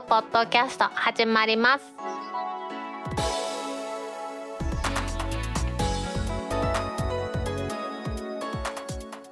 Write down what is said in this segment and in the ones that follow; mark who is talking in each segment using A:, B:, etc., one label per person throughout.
A: くポッドキャスト始まります。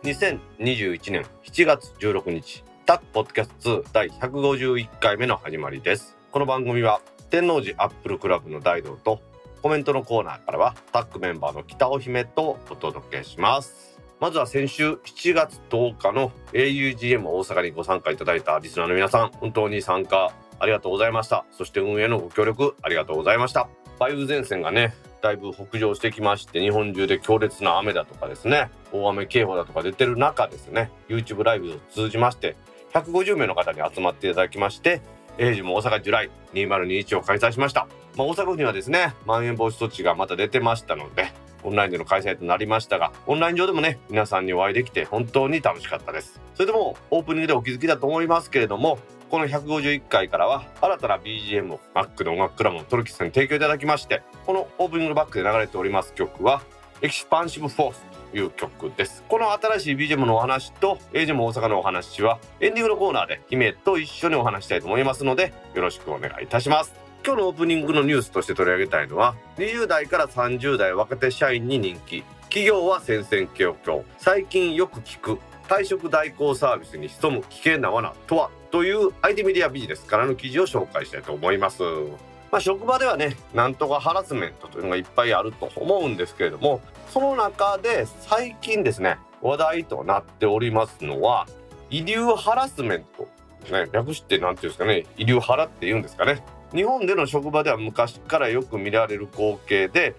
B: 2021年7月16日タックポッドキャスト2第151回目の始まりです。この番組は天王寺アップルクラブの大道とコメントのコーナーからはタックメンバーの北尾姫とお届けします。まずは先週7月10日の augm 大阪にご参加いただいたリスナーの皆さん本当に参加ありがとうございました。そして運営のご協力ありがとうございました。梅雨前線がねだいぶ北上してきまして日本中で強烈な雨だとかですね大雨警報だとか出てる中ですね YouTube ライブを通じまして150名の方に集まっていただきまして英治も大阪ジュライ2021を開催しました、まあ、大阪府にはですねまん延防止措置がまた出てましたのでオンラインでの開催となりましたがオンライン上でもね皆さんにお会いできて本当に楽しかったです。それでもオープニングでお気づきだと思いますけれどもこの151回からは新たな BGM を Mac の音楽クラブのトルキスさんに提供いただきましてこのオープニングのバックで流れております曲は Expansive Force という曲です。この新しい BGM のお話と AGM 大阪のお話はエンディングのコーナーで姫と一緒にお話したいと思いますのでよろしくお願いいたします。今日のオープニングのニュースとして取り上げたいのは20代から30代若手社員に人気。企業は戦々恐々。最近よく聞く退職代行サービスに潜む危険な罠とは？という IT メディアビジネスからの記事を紹介したいと思います。まあ、職場ではねなんとかハラスメントというのがいっぱいあると思うんですけれどもその中で最近ですね話題となっておりますのは遺留ハラスメントね略して何て言うんですかね遺留ハラって言うんですかね日本での職場では昔からよく見られる光景で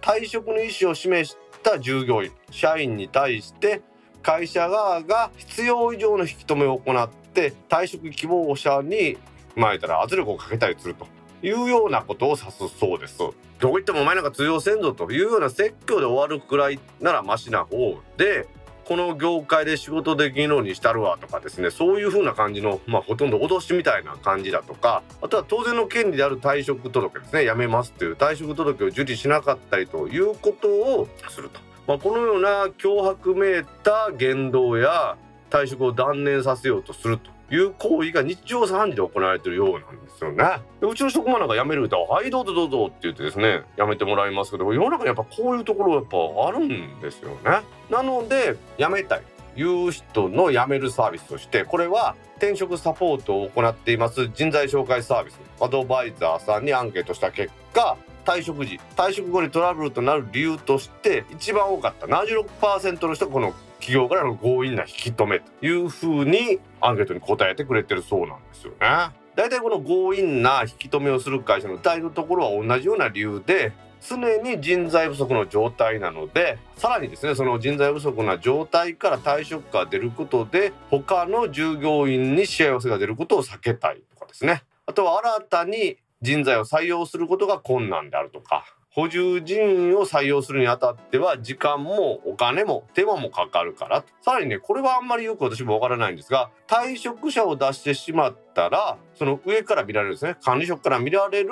B: 退職の意思を示した従業員社員に対して会社側が必要以上の引き止めを行って退職希望者にまあたら圧力をかけたりするというようなことを指すそうです。どういってもお前なんか通用せんぞというような説教で終わるくらいならマシな方でこの業界で仕事できるのにしたるわとかですねそういう風な感じのまあほとんど脅しみたいな感じだとかあとは当然の権利である退職届ですね辞めますっていう退職届を受理しなかったりということをすると。まあ、このような脅迫めいた言動や退職を断念させようとするという行為が日常茶飯事で行われているようなんですよね。うちの職場なんか辞めると「はいどうぞどうぞ」って言ってですね辞めてもらいますけど世の中にやっぱこういうところやっぱあるんですよね。なので辞めたいいう人の辞めるサービスとしてこれは転職サポートを行っています人材紹介サービスアドバイザーさんにアンケートした結果退職時退職後にトラブルとなる理由として一番多かった76%の人がこの企業からの強引な引き止めというふうにアンケートに答えてくれてるそうなんですよね。大体この強引な引き止めをする会社の大のところは同じような理由で常に人材不足の状態なのでさらにですねその人材不足な状態から退職が出ることで他の従業員に幸せが出ることを避けたいとかですねあとは新たに人材を採用することが困難であるとか補充人員を採用するにあたっては時間もお金も手間もかかるからさらにねこれはあんまりよく私もわからないんですが退職者を出してしまったらその上から見られるですね。管理職から見られる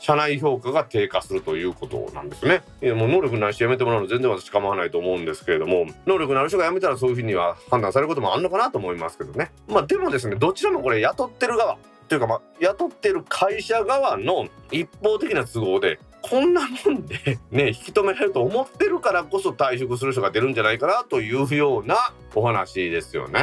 B: 社内評価が低下するということなんですね。もう能力ないし辞めてもらうの全然私構わないと思うんですけれども能力のある人が辞めたらそういうふうには判断されることもあるのかなと思いますけどね。まあでもですねどちらもこれ雇ってる側というかまあ雇ってる会社側の一方的な都合でこんなもんでね引き止められると思ってるからこそ退職する人が出るんじゃないかなというようなお話ですよね。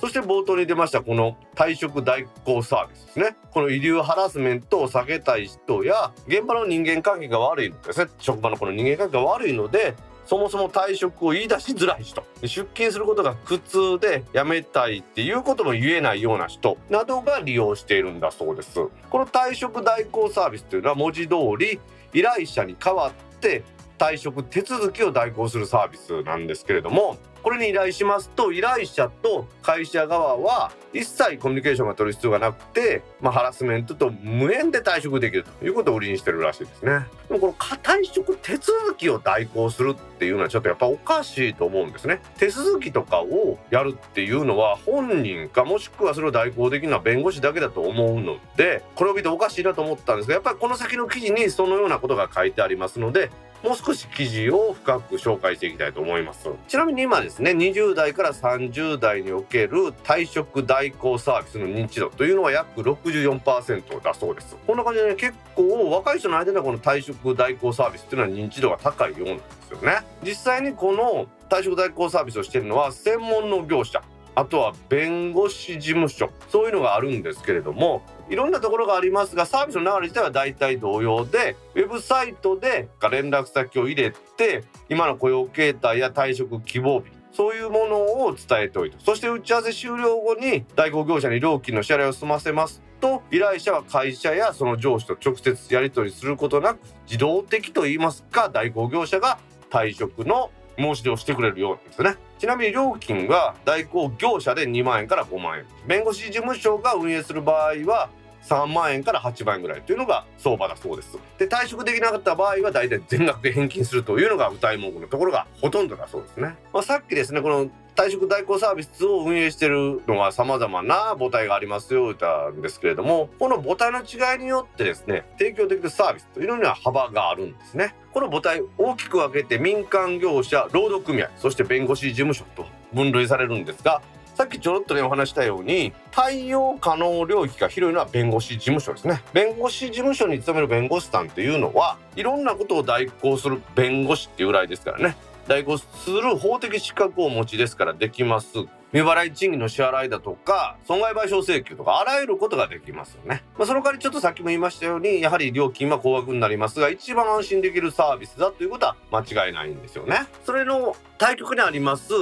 B: そして冒頭に出ましたこの退職代行サービスですね。この遺留ハラスメントを避けたい人や現場の人間関係が悪いのですね。職場のこの人間関係が悪いのでそもそも退職を言い出しづらい人。出勤することが苦痛で辞めたいっていうことも言えないような人。などが利用しているんだそうです。この退職代行サービスというのは文字通り依頼者に代わって退職手続きを代行するサービスなんですけれどもこれに依頼しますと依頼者と会社側は一切コミュニケーションが取る必要がなくて、まあ、ハラスメントと無縁で退職できるということを売りにしてるらしいですね。でもこの退職手続きを代行するっていうのはちょっとやっぱおかしいと思うんですね。手続きとかをやるっていうのは本人かもしくはそれを代行できるのは弁護士だけだと思うのでこれを見ておかしいなと思ったんですがやっぱりこの先の記事にそのようなことが書いてありますのでもう少し記事を深く紹介していきたいと思います。ちなみに今ですね20代から30代における退職代行サービスの認知度というのは約64%だそうです。こんな感じでね結構若い人の間ではこの退職代行サービスっていうのは認知度が高いようなんですよね。実際にこの退職代行サービスをしているのは専門の業者あとは弁護士事務所。そういうのがあるんですけれどもいろんなところがありますがサービスの流れ自体は大体同様でウェブサイトで連絡先を入れて今の雇用形態や退職希望日そういうものを伝えておいてそして打ち合わせ終了後に代行業者に料金の支払いを済ませますと依頼者は会社やその上司と直接やり取りすることなく自動的といいますか代行業者が退職の申し出をしてくれるようなんですね。ちなみに料金が代行業者で2万円から5万円。弁護士事務所が運営する場合は3万円から8万円ぐらいというのが相場だそうです。で退職できなかった場合は大体全額で返金するというのが歌い文句のところがほとんどだそうですね、まあ、さっきですねこの退職代行サービスを運営しているのは様々な母体がありますよ言ったんですけれどもこの母体の違いによってですね提供できるサービスというのには幅があるんですね。この母体大きく分けて民間業者労働組合そして弁護士事務所と分類されるんですがさっきちょろっとねお話したように対応可能領域が広いのは弁護士事務所ですね。弁護士事務所に勤める弁護士さんっていうのはいろんなことを代行する弁護士っていうぐらいですからね。代行する法的資格をお持ちですからできます未払い賃金の支払いだとか損害賠償請求とかあらゆることができますよね、まあ、その代わりちょっとさっきも言いましたようにやはり料金は高額になりますが一番安心できるサービスだということは間違いないんですよねそれの対局にあります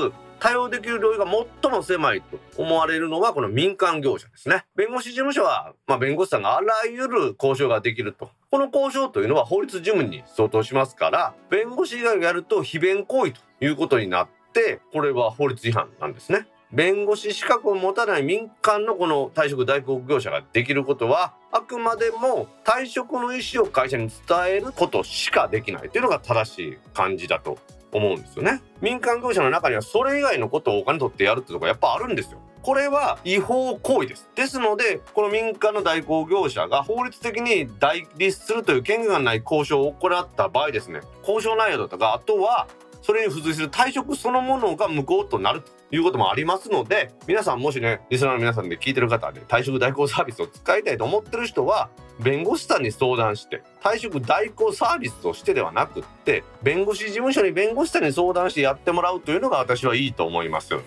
B: 対応できる領域が最も狭いと思われるのはこの民間業者ですね。弁護士事務所は、まあ、弁護士さんがあらゆる交渉ができると。この交渉というのは法律事務に相当しますから、弁護士以外がやると非弁行為ということになって、これは法律違反なんですね。弁護士資格を持たない民間のこの退職代行業者ができることはあくまでも退職の意思を会社に伝えることしかできないというのが正しい感じだと思うんですよね民間業者の中にはそれ以外のことをお金取ってやるってとこやっぱあるんですよこれは違法行為です。ですのでこの民間の代行業者が法律的に代理するという権限がない交渉を行った場合ですね。交渉内容だとかあとはそれに付随する退職そのものが無効となると。いうこともありますので皆さんもしねリスナーの皆さんで聞いてる方で退職代行サービスを使いたいと思ってる人は弁護士さんに相談して退職代行サービスとしてではなくって弁護士事務所に弁護士さんに相談してやってもらうというのが私はいいと思いますよね。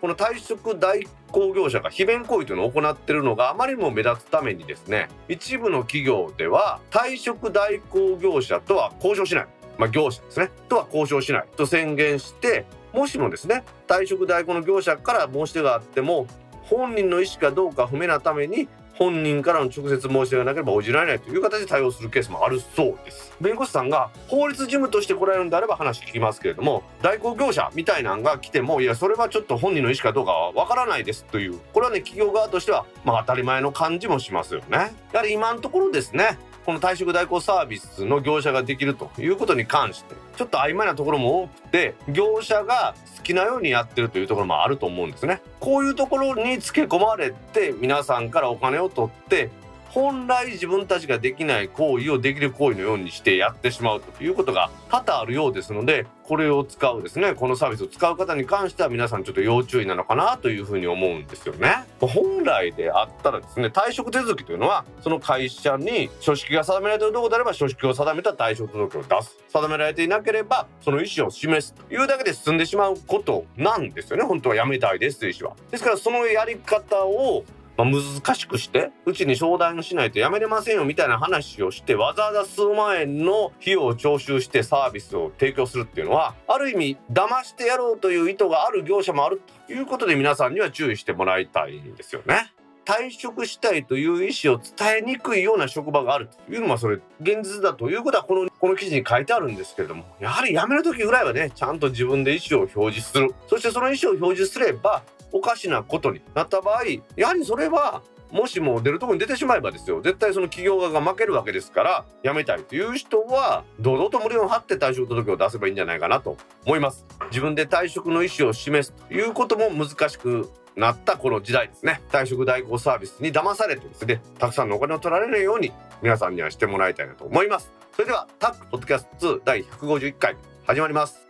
B: この退職代行業者が非弁行為というのを行っているのがあまりにも目立つためにですね一部の企業では退職代行業者とは交渉しない。まあ、業者ですね。とは交渉しない。と宣言してもしもですね退職代行の業者から申し出があっても本人の意思かどうか不明なために本人からの直接申し出がなければ応じられないという形で対応するケースもあるそうです。弁護士さんが法律事務として来られるんであれば話聞きますけれども代行業者みたいなんが来てもいやそれはちょっと本人の意思かどうかはわからないですというこれはね企業側としてはまあ当たり前の感じもしますよね。やはり今のところですねこの退職代行サービスの業者ができるということに関してちょっと曖昧なところも多くて業者が好きなようにやってるというところもあると思うんですね。こういうところにつけ込まれて皆さんからお金を取って本来自分たちができない行為をできる行為のようにしてやってしまうということが多々あるようですのでこれを使うですねこのサービスを使う方に関しては皆さんちょっと要注意なのかなというふうに思うんですよね。本来であったらですね退職手続きというのはその会社に書式が定められているところであれば書式を定めた退職届を出す。定められていなければその意思を示すというだけで進んでしまうことなんですよね。本当はやめたいですという意思は。ですからそのやり方をまあ、難しくしてうちに相談しないとやめれませんよみたいな話をしてわざわざ数万円の費用を徴収してサービスを提供するっていうのはある意味騙してやろうという意図がある業者もあるということで皆さんには注意してもらいたいんですよね。退職したいという意思を伝えにくいような職場があるというのはそれ現実だということはこのこの記事に書いてあるんですけれどもやはり辞める時ぐらいはねちゃんと自分で意思を表示するそしてその意思を表示すればおかしなことになった場合やはりそれはもしも出るとこに出てしまえばですよ。絶対その企業側が負けるわけですから辞めたいという人は堂々と無理を張って退職届を出せばいいんじゃないかなと思います。自分で退職の意思を示すということも難しくなったこの時代ですね。退職代行サービスに騙されてですねたくさんのお金を取られないように皆さんにはしてもらいたいなと思います。それではタックポッドキャスト2第151回始まります。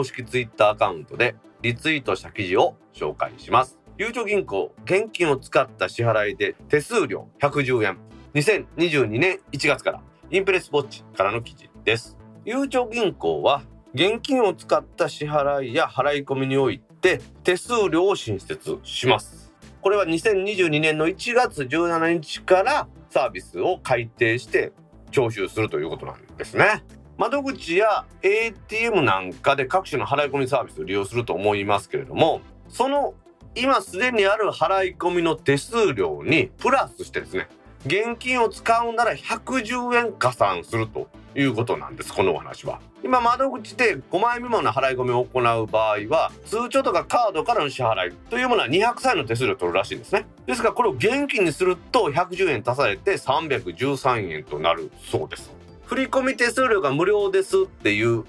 B: 公式ツイッターアカウントでリツイートした記事を紹介します。ゆうちょ銀行、現金を使った支払いで手数料110円。2022年1月からインプレスウォッチからの記事です。ゆうちょ銀行は現金を使った支払いや払い込みにおいて手数料を新設します。これは2022年の1月17日からサービスを改定して徴収するということなんですね。窓口や ATM なんかで各種の払い込みサービスを利用すると思いますけれどもその今すでにある払い込みの手数料にプラスしてですね現金を使うなら110円加算するということなんですこのお話は。今窓口で5万円未満の払い込みを行う場合は通帳とかカードからの支払いというものは200歳の手数料を取るらしいんですね。ですがこれを現金にすると110円足されて313円となるそうです。振込手数料が無料ですっていう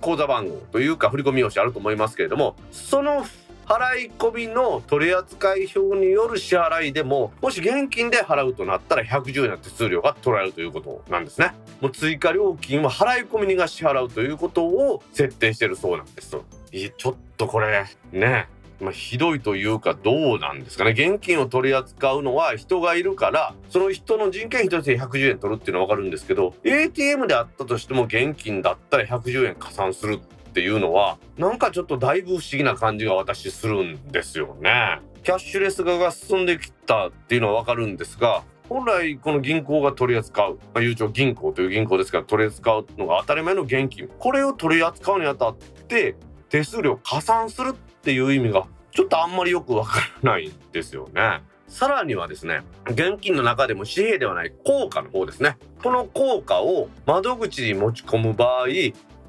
B: 口座番号というか振込用紙あると思いますけれどもその払い込みの取扱表による支払いでももし現金で払うとなったら110円の手数料が取られるということなんですね。もう追加料金は払い込みが支払うということを設定してるそうなんです。いやちょっとこれね。まあ、ひどいというかどうなんですかね現金を取り扱うのは人がいるからその人の人件費として110円取るっていうのは分かるんですけど ATM であったとしても現金だったら110円加算するっていうのはなんかちょっとだいぶ不思議な感じが私するんですよね。キャッシュレス化が進んできたっていうのは分かるんですが本来この銀行が取り扱う、まあ、ゆう銀行という銀行ですから取り扱うのが当たり前の現金これを取り扱うにあたって手数料加算するっていう意味がちょっとあんまりよくわからないんですよね。さらにはですね、現金の中でも紙幣ではない硬貨の方ですね。この硬貨を窓口に持ち込む場合、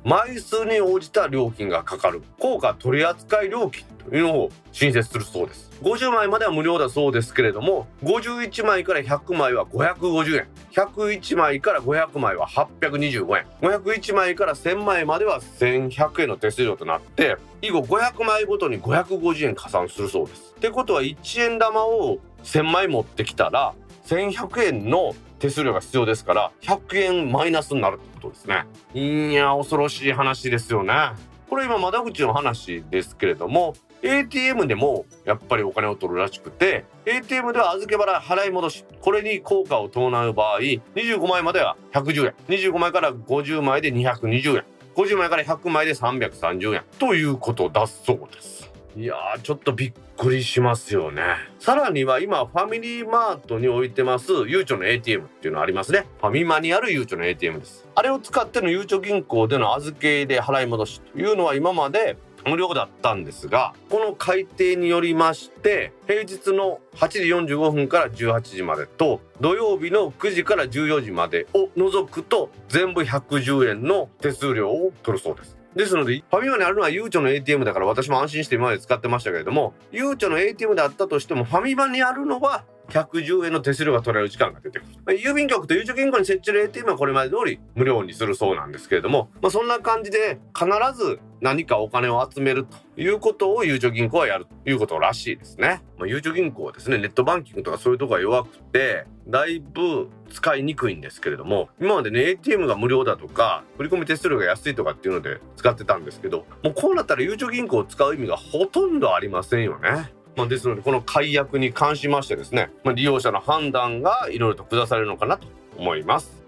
B: 枚数に応じた料金がかかる硬貨取扱料金というのを新設するそうです。50枚までは無料だそうですけれども、51枚から100枚は550円、101枚から500枚は825円、501枚から1000枚までは1100円の手数料となって、以後500枚ごとに550円加算するそうです。ってことは1円玉を1000枚持ってきたら、1100円の手数料が必要ですから100円マイナスになるってことですね。いや恐ろしい話ですよね。これ今窓口の話ですけれども ATM でもやっぱりお金を取るらしくて ATM では預け払い払い戻しこれに効果を伴う場合25枚までは110円。25枚から50枚で220円。50枚から100枚で330円。ということだそうです。いやーちょっとびっくりしますよね。さらには今ファミリーマートに置いてますゆうちょの ATM っていうのありますね。ファミマにあるゆうちょの ATM です。あれを使ってのゆうちょ銀行での預けで払い戻しというのは今まで無料だったんですがこの改定によりまして平日の8時45分から18時までと土曜日の9時から14時までを除くと全部110円の手数料を取るそうです。ですので、ファミマにあるのはゆうちょの ATM だから私も安心して今まで使ってましたけれども、ゆうちょの ATM であったとしても、ファミマにあるのは110円の手数料が取られる時間が出てくる。まあ郵便局とゆうちょ銀行に設置する ATM はこれまで通り無料にするそうなんですけれども、まあ、そんな感じで必ず何かお金を集めるということをゆうちょ銀行はやるということらしいですね。まあ、ゆうちょ銀行はですね、ネットバンキングとかそういうとこが弱くて、だいぶ使いにくいんですけれども、今までね、ATM が無料だとか、振込手数料が安いとかっていうので使ってたんですけど、もうこうなったらゆうちょ銀行を使う意味がほとんどありませんよね。まあ、ですのでこの解約に関しましてですね、まあ、利用者の判断がいろいろと下されるのかなと思います。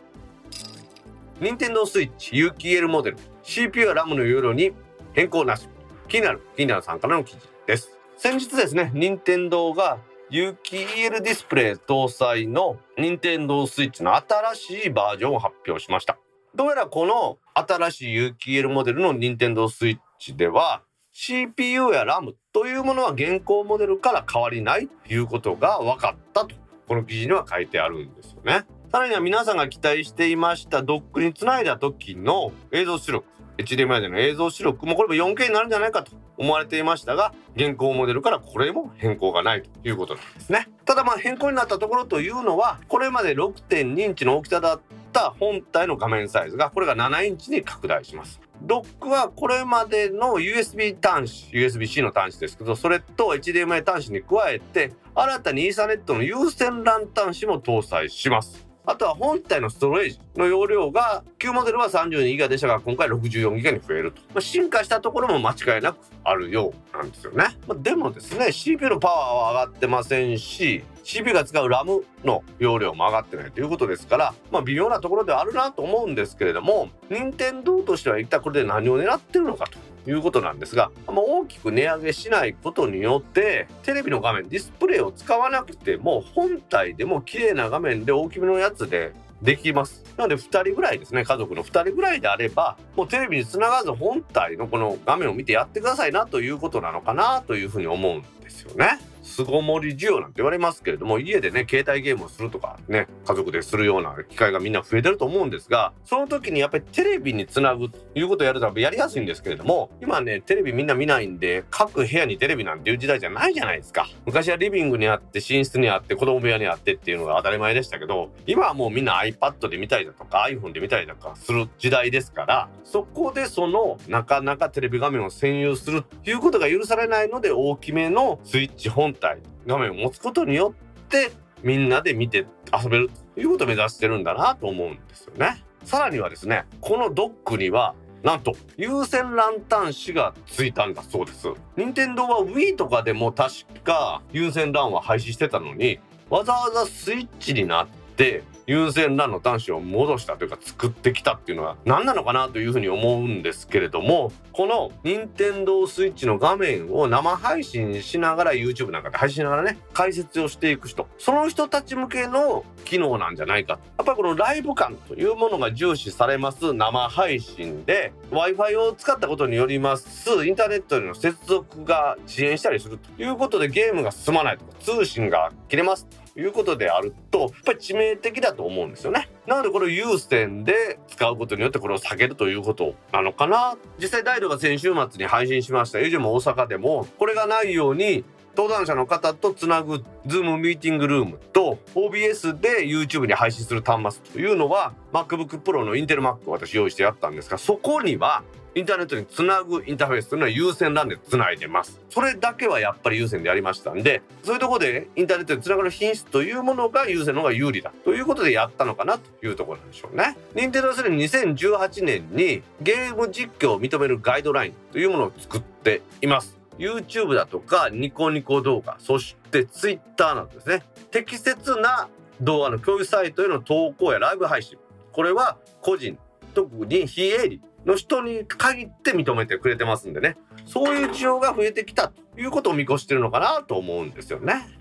B: 任天堂スイッチ有機 EL モデル CPU や RAM の容量に変更なし。気になる気になるさんからの記事です。先日ですね任天堂が有機 EL ディスプレイ搭載の任天堂スイッチの新しいバージョンを発表しました。どうやらこの新しい有機 EL モデルの任天堂スイッチでは CPU や RAM というものは現行モデルから変わりないということが分かったと。この記事には書いてあるんですよね。さらには皆さんが期待していましたドックにつないだ時の映像出力。HDMI での映像出力もこれも 4K になるんじゃないかと。思われていましたが現行モデルからこれも変更がないということなんですね。ただまあ変更になったところというのはこれまで6.2インチの大きさだった本体の画面サイズがこれが7インチに拡大します。ドックはこれまでの USB 端子 USB-C の端子ですけどそれと HDMI 端子に加えて新たにイーサネットの有線 LAN 端子も搭載します。あとは本体のストレージの容量が旧モデルは32ギガでしたが今回64ギガに増えると、まあ、進化したところも間違いなくあるようなんですよね、まあ、でもですね CPU のパワーは上がってませんし CPU が使う RAM の容量も上がってないということですから、まあ、微妙なところではあるなと思うんですけれども任天堂としては一体これで何を狙ってるのかと。いうことなんですが、まあ、大きく値上げしないことによってテレビの画面ディスプレイを使わなくても本体でも綺麗な画面で大きめのやつでできます。なので2人ぐらいですね、家族の2人ぐらいであれば、もうテレビにつながず本体のこの画面を見てやってくださいなということなのかなというふうに思うんですよね。巣ごもり需要なんて言われますけれども家でね携帯ゲームをするとかね家族でするような機会がみんな増えてると思うんですがその時にやっぱりテレビにつなぐということをやるとやりやすいんですけれども今ねテレビみんな見ないんで各部屋にテレビなんていう時代じゃないじゃないですか。昔はリビングにあって寝室にあって子供部屋にあってっていうのが当たり前でしたけど今はもうみんな iPad で見たりだとか iPhone で見たりだとかする時代ですからそこでそのなかなかテレビ画面を占有するということが許されないので大きめのスイッチ本体画面を持つことによってみんなで見て遊べるということを目指してるんだなと思うんですよね。さらにはですねこのドックにはなんと有線ランタン紙がついたんだそうです。任天堂は Wii とかでも確か有線 LAN は廃止してたのにわざわざスイッチになって優先 LAN の端子を戻したというか作ってきたっていうのは何なのかなというふうに思うんですけれどもこの任天堂 switch の画面を生配信しながら YouTube なんかで配信しながらね解説をしていく人その人たち向けの機能なんじゃないか。やっぱりこのライブ感というものが重視されます生配信で。w i f i を使ったことによりますインターネットへの接続が遅延したりするということでゲームが進まないとか通信が切れます。いうことであるとやっぱり致命的だと思うんですよね。なのでこれを有線で使うことによってこれを下げるということなのかな実際大イドが先週末に配信しました以上も大阪でもこれがないように登壇者の方とつなぐ Zoom ミーティングルームと OBS で YouTube に配信する端末というのは MacBook Pro のインテル Mac を私用意してやったんですがそこにはインターネットにつなぐインターフェースというのは有線 LAN でつないでます。それだけはやっぱり有線でやりましたんで、そういうところでインターネットにつながる品質というものが有線の方が有利だということでやったのかなというところなんでしょうね。任天堂はすでに2018年にゲーム実況を認めるガイドラインというものを作っています。YouTube だとかニコニコ動画、そして Twitter などですね、適切な動画の共有サイトへの投稿やライブ配信。これは個人、特に非営利の人に限って認めてくれてますんでね。そういう需要が増えてきたということを見越してるのかなと思うんですよね。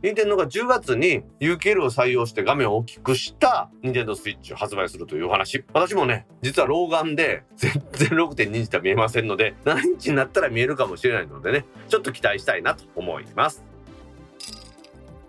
B: 任天堂が10月に UKL を採用して画面を大きくした任天堂スイッチを発売するというお話。私もね実は老眼で全然6.2インチは見えませんので7インチになったら見えるかもしれないのでねちょっと期待したいなと思います。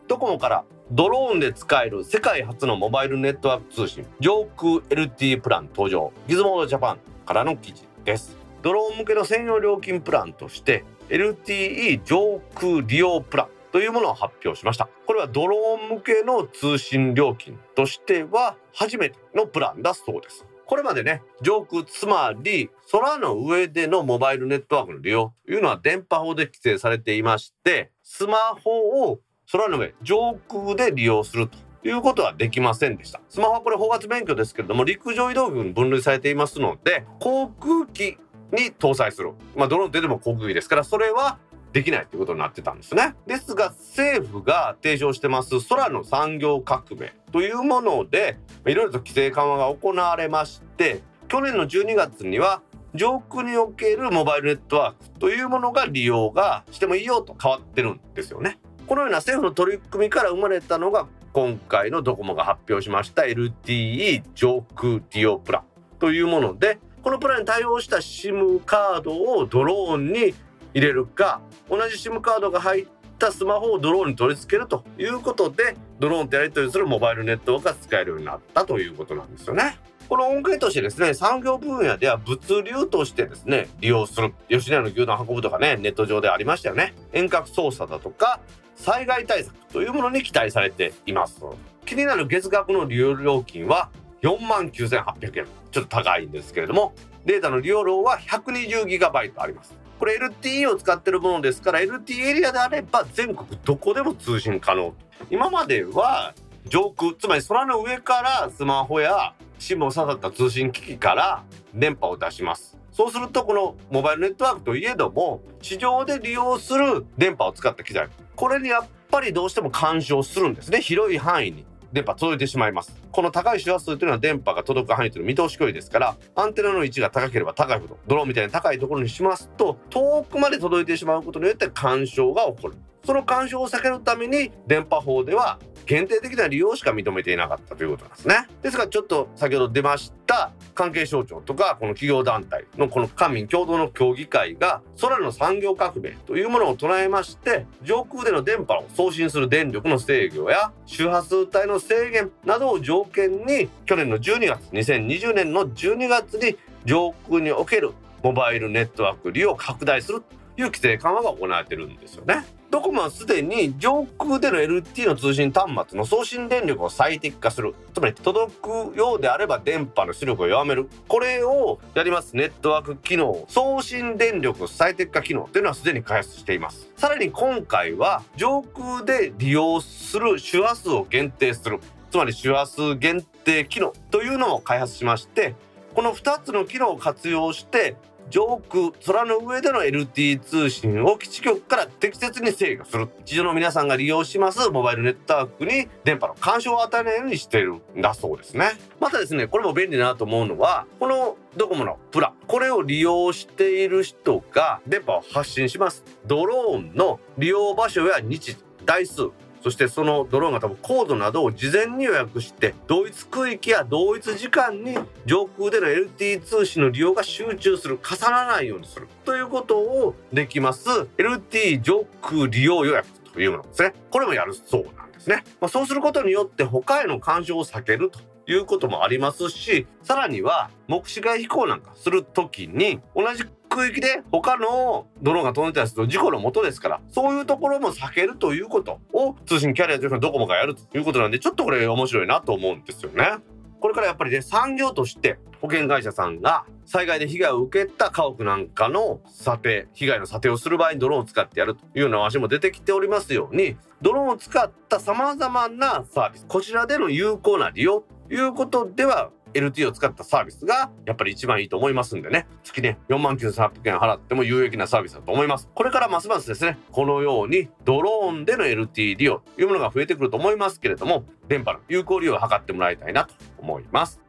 B: ドコモからドローンで使える世界初のモバイルネットワーク通信上空 LTE プラン登場ギズモードジャパンからの記事です。ドローン向けの専用料金プランとして LTE 上空利用プランというものを発表しました。これはドローン向けの通信料金としては初めてのプランだそうです。これまでね上空つまり空の上でのモバイルネットワークの利用というのは電波法で規制されていましてスマホを空の上上空で利用するということはできませんでした。スマホはこれ法発免許ですけれども陸上移動軍に分類されていますので航空機に搭載する。まあドローンってでも航空機ですからそれはできないということになってたんですね。ですが政府が提唱してます空の産業革命というものでいろいろと規制緩和が行われまして去年の12月には上空におけるモバイルネットワークというものが利用がしてもいいよと変わってるんですよね。このような政府の取り組みから生まれたのが今回のドコモが発表しました LTE 上空利用プランというものでこのプランに対応した SIM カードをドローンに入れるか同じ SIM カードが入ったスマホをドローンに取り付けるということでドローンとやり取りするモバイルネットワークが使えるようになったということなんですよね。この恩恵としてですね産業分野では物流としてですね利用する吉野家の牛丼運ぶとかねネット上でありましたよね遠隔操作だとか災害対策というものに期待されています。気になる月額の利用料金は4万9800円。ちょっと高いんですけれどもデータの利用量は 120GB あります。これ LTE を使ってるものですから LTE エリアであれば全国どこでも通信可能。今までは上空つまり空の上からスマホや SIM を刺さった通信機器から電波を出します。そうするとこのモバイルネットワークといえども市場で利用する電波を使った機材。これにやっぱりどうしても干渉するんですね。広い範囲に電波届いてしまいます。この高い周波数というのは電波が届く範囲というのは見通し距離ですからアンテナの位置が高ければ高いほどドローンみたいに高いところにしますと遠くまで届いてしまうことによって干渉が起こる。その干渉を避けるために電波法では限定的な利用しか認めていなかったということなんですね。ですがちょっと先ほど出ました関係省庁とかこの企業団体のこの官民共同の協議会が空の産業革命というものを唱えまして上空での電波を送信する電力の制御や周波数帯の制限などを条件に去年の12月2020年の12月に上空におけるモバイルネットワーク利用を拡大するいう規制緩和が行われてるんですよね。ドコモはすでに上空での LT の通信端末の送信電力を最適化する。つまり届くようであれば電波の出力を弱める。これをやります。ネットワーク機能。送信電力最適化機能というのはすでに開発しています。さらに今回は上空で利用する周波数を限定する。つまり周波数限定機能というのを開発しましてこの2つの機能を活用して上空空の上での LT 通信を基地局から適切に制御する。地上の皆さんが利用します。モバイルネットワークに電波の干渉を与えないようにしているんだそうですね。またですねこれも便利だなと思うのはこのドコモのプラ。これを利用している人が電波を発信します。ドローンの利用場所や日時台数。そしてそのドローンが多分コードなどを事前に予約して同一区域や同一時間に上空での LTE 通信の利用が集中する重ならないようにする。ということをできます。LTE 上空利用予約というものですね。これもやるそうなんですね、まあ、そうすることによって他への干渉を避けるということもありますしさらには目視外飛行なんかする時に同じ空域で他のドローンが飛んでたりすると事故のもとですからそういうところも避けるということを通信キャリアというのはドコモがやるということなんでちょっとこれ面白いなと思うんですよね。これからやっぱりね産業として保険会社さんが災害で被害を受けた家屋なんかの査定被害の査定をする場合にドローンを使ってやるというような話も出てきておりますようにドローンを使ったさまざまなサービスこちらでの有効な利用ということでは LT を使ったサービスがやっぱり一番いいと思いますんでね。月ね4万9800円払っても有益なサービスだと思います。これからますますですねこのようにドローンでの LT 利用というものが増えてくると思いますけれども電波の有効利用を図ってもらいたいなと思います。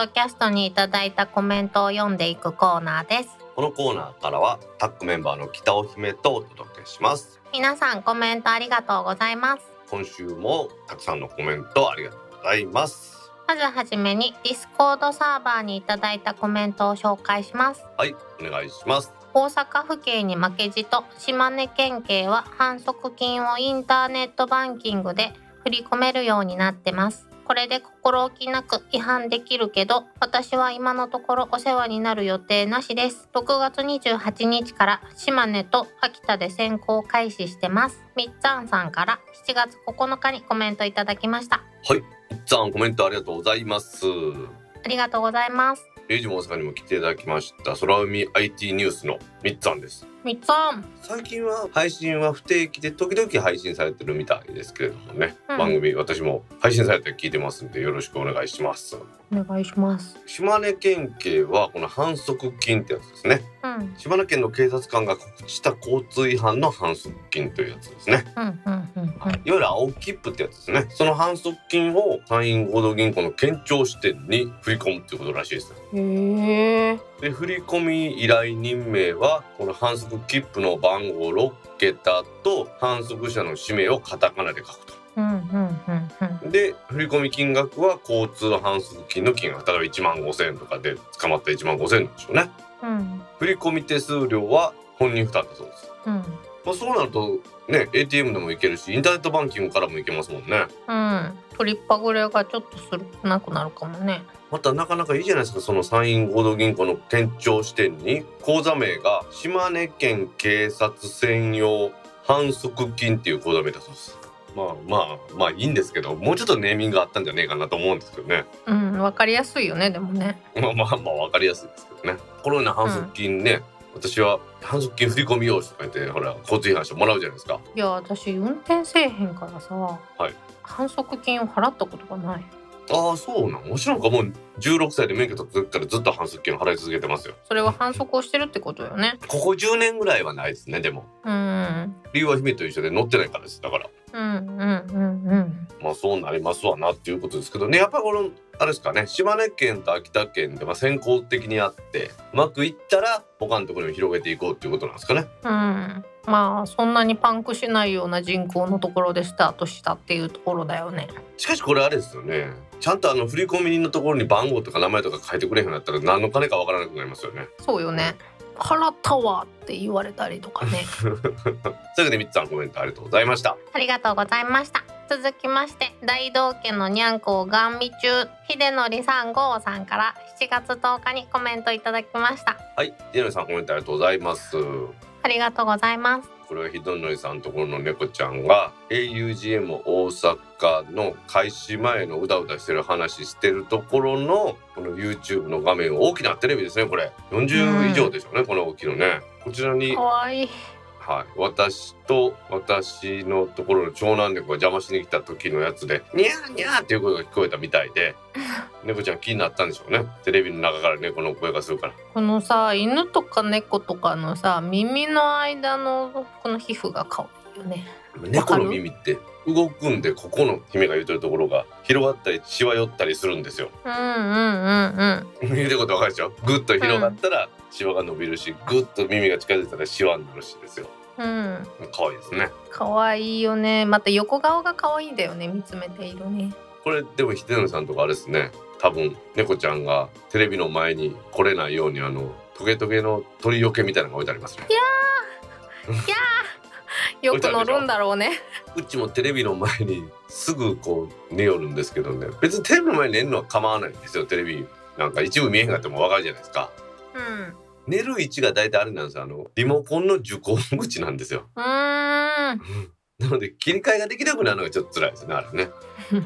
A: ドキャストにいただいたコメントを読んでいくコーナーです。
B: このコーナーからはタックメンバーの北尾姫とお届けします。
A: 皆さんコメントありがとうございます。
B: 今週もたくさんのコメントありがとうございます。
A: まずはじめにディスコードサーバーにいただいたコメントを紹介します。
B: はいお願いします。
A: 大阪府警に負けじと島根県警は反則金をインターネットバンキングで振り込めるようになってますこれで心置きなく違反できるけど私は今のところお世話になる予定なしです。6月28日から島根と秋田で先行開始してます。みっつぁんさんから7月9日にコメントいただきました。
B: はいいっつぁんコメントありがとうございます。
A: ありがとうございます。
B: エイジも大阪にも来ていただきました。空海 IT ニュースのみっつぁんです。
A: みっつぁん
B: 最近は配信は不定期で時々配信されてるみたいですけれどもね、
A: うん。
B: 番組私も配信されて聞いてますんでよろしくお願いします。
A: お願いします。
B: 島根県警はこの反則金ってやつですね。
A: うん。
B: 島根県の警察官が告知した交通違反の反則金というやつですね。
A: うんうんうん
B: いわゆる青切符ってやつですね。その反則金を山陰合同銀行の県庁支店に振り込むっていうことらしいです
A: うんへえ
B: で振込依頼人名はこの反則切符の番号6桁と反則者の氏名をカタカナで書くと。
A: うんうんうんうん。
B: で振込金額は交通反則金の金額例えば1万5千円とかで捕まった1万5千円なんでしょうね。
A: うん。
B: 振込手数料は本人負担だそうです。
A: うん。
B: まあ、そうなるとね ATM でも行けるしインターネットバンキングからも行けますもんね。
A: うん。取りっぱぐれがちょっとするなくなるかもね
B: またなかなかいいじゃないですか。その山陰合同銀行の県庁支店に口座名が島根県警察専用反則金っていう口座名だそうです。まあまあまあいいんですけどもうちょっとネーミングがあったんじゃねえかなと思うんですけどね。
A: うんわかりやすいよねでもね。
B: まあまあまあ分かりやすいですけどね。このような反則金ね、私は反則金振り込み用紙とか言ってほら交通違反してもらうじゃないですか。
A: いや私運転せえへんからさ、
B: はい。
A: 反則金を払ったことがない
B: ああそうなん？もちろんかもう16歳で免許取った時からずっと反則金を払い続けてますよ。
A: それは反則をしてるってことよね。
B: ここ10年ぐらいはないですねでも。
A: うん。
B: 理由は姫と一緒で乗ってないからです。だから。
A: うんうんうんうん。
B: まあそうなりますわなっていうことですけどね。やっぱこのあれですかね。島根県と秋田県でまあ先行的にあってうまくいったら他のところに広げていこうっていうことなんですかね。
A: うん。まあそんなにパンクしないような人口のところでスタートしたっていうところだよね。
B: しかしこれあれですよね。ちゃんとあの振込人のところに番号とか名前とか書いてくれへんようになったら何の金かわからなくなりますよね。
A: そうよね払ったわって言われたりとかね。
B: というわけでみっつさんコメントありがとうございました。
A: ありがとうございました続きまして大道家のにゃんこをガン見中秀則さん郷さんから7月10日にコメントいただきました。
B: はいディノさんコメントありがとうございます。
A: ありがとうございます。
B: これはひどのりさんのところの猫ちゃんが augm 大阪の開始前のうだうだしてる話してるところのこの YouTube の画面大きなテレビですねこれ。40以上でしょうね、この大きいのね。こちらに
A: かわいい
B: はい、私と私のところの長男猫が邪魔しに来た時のやつで「ニャーニャー」っていう声が聞こえたみたいで 猫ちゃん気になったんでしょうね。テレビの中から猫の声がするから。
A: このさ犬とか猫とかのさ耳の間のこの皮膚が可愛いよね。
B: 猫の耳って動くんでここの姫が言うてるところが広がったりしわ寄ったりするんですよ。
A: うんうんうんうん。
B: 言うてることわかるでしょ？ぐっと広がったらシワが伸びるしぐっと耳が近づいたらシワになるしですよ
A: うん。
B: 可愛いですね。
A: 可愛いよね。また横顔が可愛いんだよね見つめているね。
B: これでも秀則さんとかあれですね。多分猫ちゃんがテレビの前に来れないようにあのトゲトゲの鳥よけみたいなのが置いてありますね。
A: よく乗るんだろうね。
B: うちもテレビの前にすぐこう寝よるんですけどね。別にテレビの前に寝るのは構わないんですよテレビ。なんか一部見えへんかってもわかるじゃないですか。
A: うん
B: 寝る位置が大体あれなんですよ。あのリモコンの受講口なんですよ。
A: うーん。
B: なので切り替えができなくなるのがちょっと辛いですねあれね。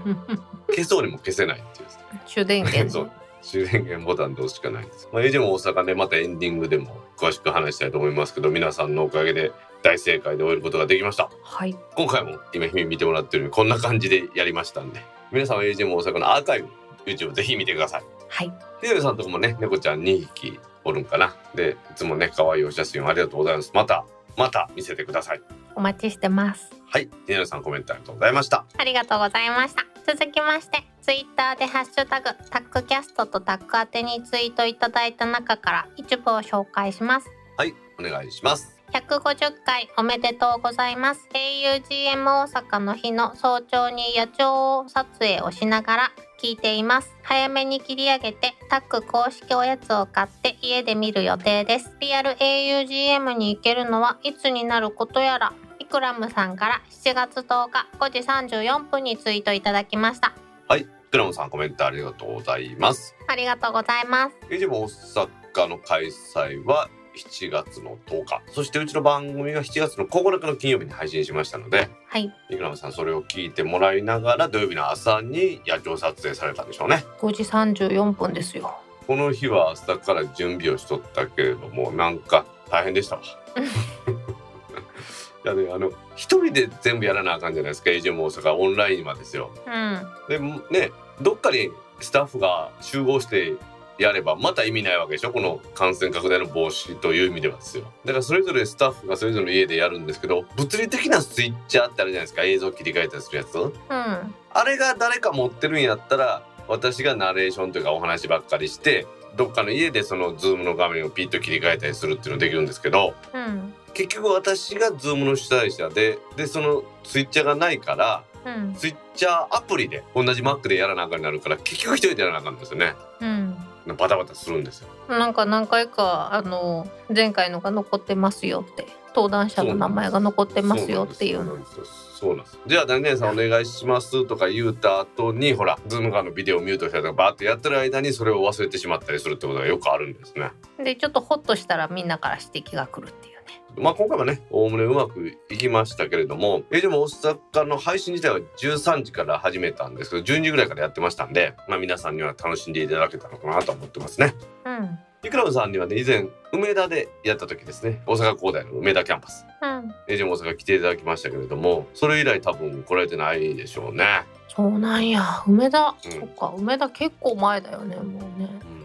B: 消そうにも消せないっていう。ですね
A: 主電源。
B: そう。終電源ボタンで押すしかないんです。まあ、エイジも大阪でまたエンディングでも詳しく話したいと思いますけど、皆さんのおかげで大正解で終えることができました。
A: はい。
B: 今回も今姫見てもらってるようにこんな感じでやりましたんで、皆さんはエイジも大阪のアーカイブ、YouTube ぜひ見てください。
A: はい。
B: ひでさんとこもね、猫ちゃん2匹おるんかな。で、いつもね、可愛いお写真をありがとうございます。また、また見せてください。
A: お待ちしてます
B: はい、ひでさんコメントありがとうございました。
A: ありがとうございました続きましてツイッターでハッシュタグタックキャストとタック宛てにツイートいただいた中から一部を紹介します
B: はい、お願いします。
A: 150回おめでとうございます augm 大阪の日の早朝に野鳥撮影をしながら聞いています。早めに切り上げてタック公式おやつを買って家で見る予定です。リアル augm に行けるのはいつになることやらイクラムさんから7月10日5時34分にツイートいただきました。
B: はい、クラムさんコメントありがとうございます。
A: ありがとうございます。
B: エイジも大阪の開催は7月の10日。そしてうちの番組が7月の9日の金曜日に配信しましたので
A: はい。
B: イクラムさんそれを聞いてもらいながら土曜日の朝に野鳥撮影されたんでしょうね。
A: 5時34分ですよ。
B: この日は朝から準備をしとったけれどもなんか大変でしたわ。いやねあの一人で全部やらなあかんじゃないですか。AJ も大阪オンラインはですよ。
A: うん。
B: でねどっかにスタッフが集合してやればまた意味ないわけでしょ？この感染拡大の防止という意味ではですよ。だからそれぞれスタッフがそれぞれの家でやるんですけど物理的なスイッチャーってあるじゃないですか？映像切り替えたりするやつ。
A: うん。
B: あれが誰か持ってるんやったら私がナレーションというかお話ばっかりしてどっかの家でそのズームの画面をピッと切り替えたりするっていうのできるんですけど
A: うん。
B: 結局私がズームの主催者ででそのスイッチャーがないから
A: うん。
B: スイッチャーアプリで同じ Mac でやらなあかんになるから結局一人でやらなあかんんですよね。
A: うん
B: バタバタするんですよ。
A: なんか何回かあの前回のが残ってますよって登壇者の名前が残ってますよっていう。の
B: そうなんです。じゃあ何々さんお願いしますとか言うた後にほらズーム側のビデオミュートしたりとかバーってやってる間にそれを忘れてしまったりするってことがよくあるんですね。
A: でちょっとホッとしたらみんなから指摘が来るっていうね
B: まあ今回はねおおむねうまくいきましたけれどもえでも大阪の配信自体は13時から始めたんですけど12時ぐらいからやってましたんでまあ皆さんには楽しんでいただけたのかなと思ってますね。
A: うん。
B: イクラブさんにはね以前梅田でやった時ですね大阪工大の梅田キャンパス。
A: うん。
B: エージェン大阪来ていただきましたけれどもそれ以来多分来られてないでしょうね。
A: そうなんや。梅田、
B: うん。
A: そっか梅田結構前だよねもうね。
B: うん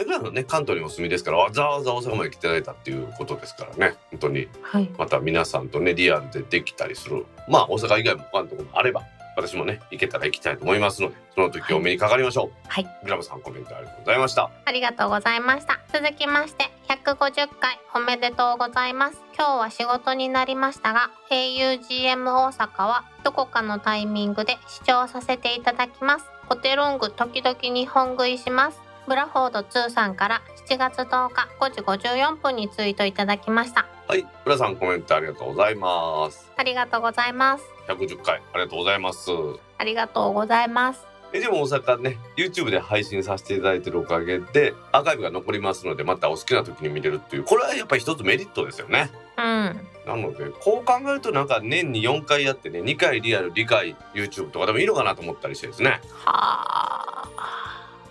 B: まあ、いくらのね関東にお住みですからわざわざ大阪まで来ていただいたっていうことですからね。本当に。
A: はい。
B: また皆さんとねリアルでできたりする。まあ大阪以外も他のところもあれば私もね行けたら行きたいと思いますのでその時お目にかかりましょう。
A: はい。
B: グラムさんコメントありがとうございました。
A: ありがとうございました。続きまして150回おめでとうございます。今日は仕事になりましたが augm 大阪はどこかのタイミングで視聴させていただきます。ホテロング時々日本食いしますブラフォード2さんから7月10日5時54分にツイートいただきました
B: はい、浦さんコメントありがとうございます。
A: ありがとうございます
B: 110回ありがとうございます。
A: ありがとうございます
B: えでも大阪ね YouTube で配信させていただいてるおかげでアーカイブが残りますのでまたお好きな時に見れるっていうこれはやっぱり一つメリットですよね。
A: うん
B: なのでこう考えるとなんか年に4回やってね2回リアル2回 YouTube とかでもいいのかなと思ったりしてですね
A: はあ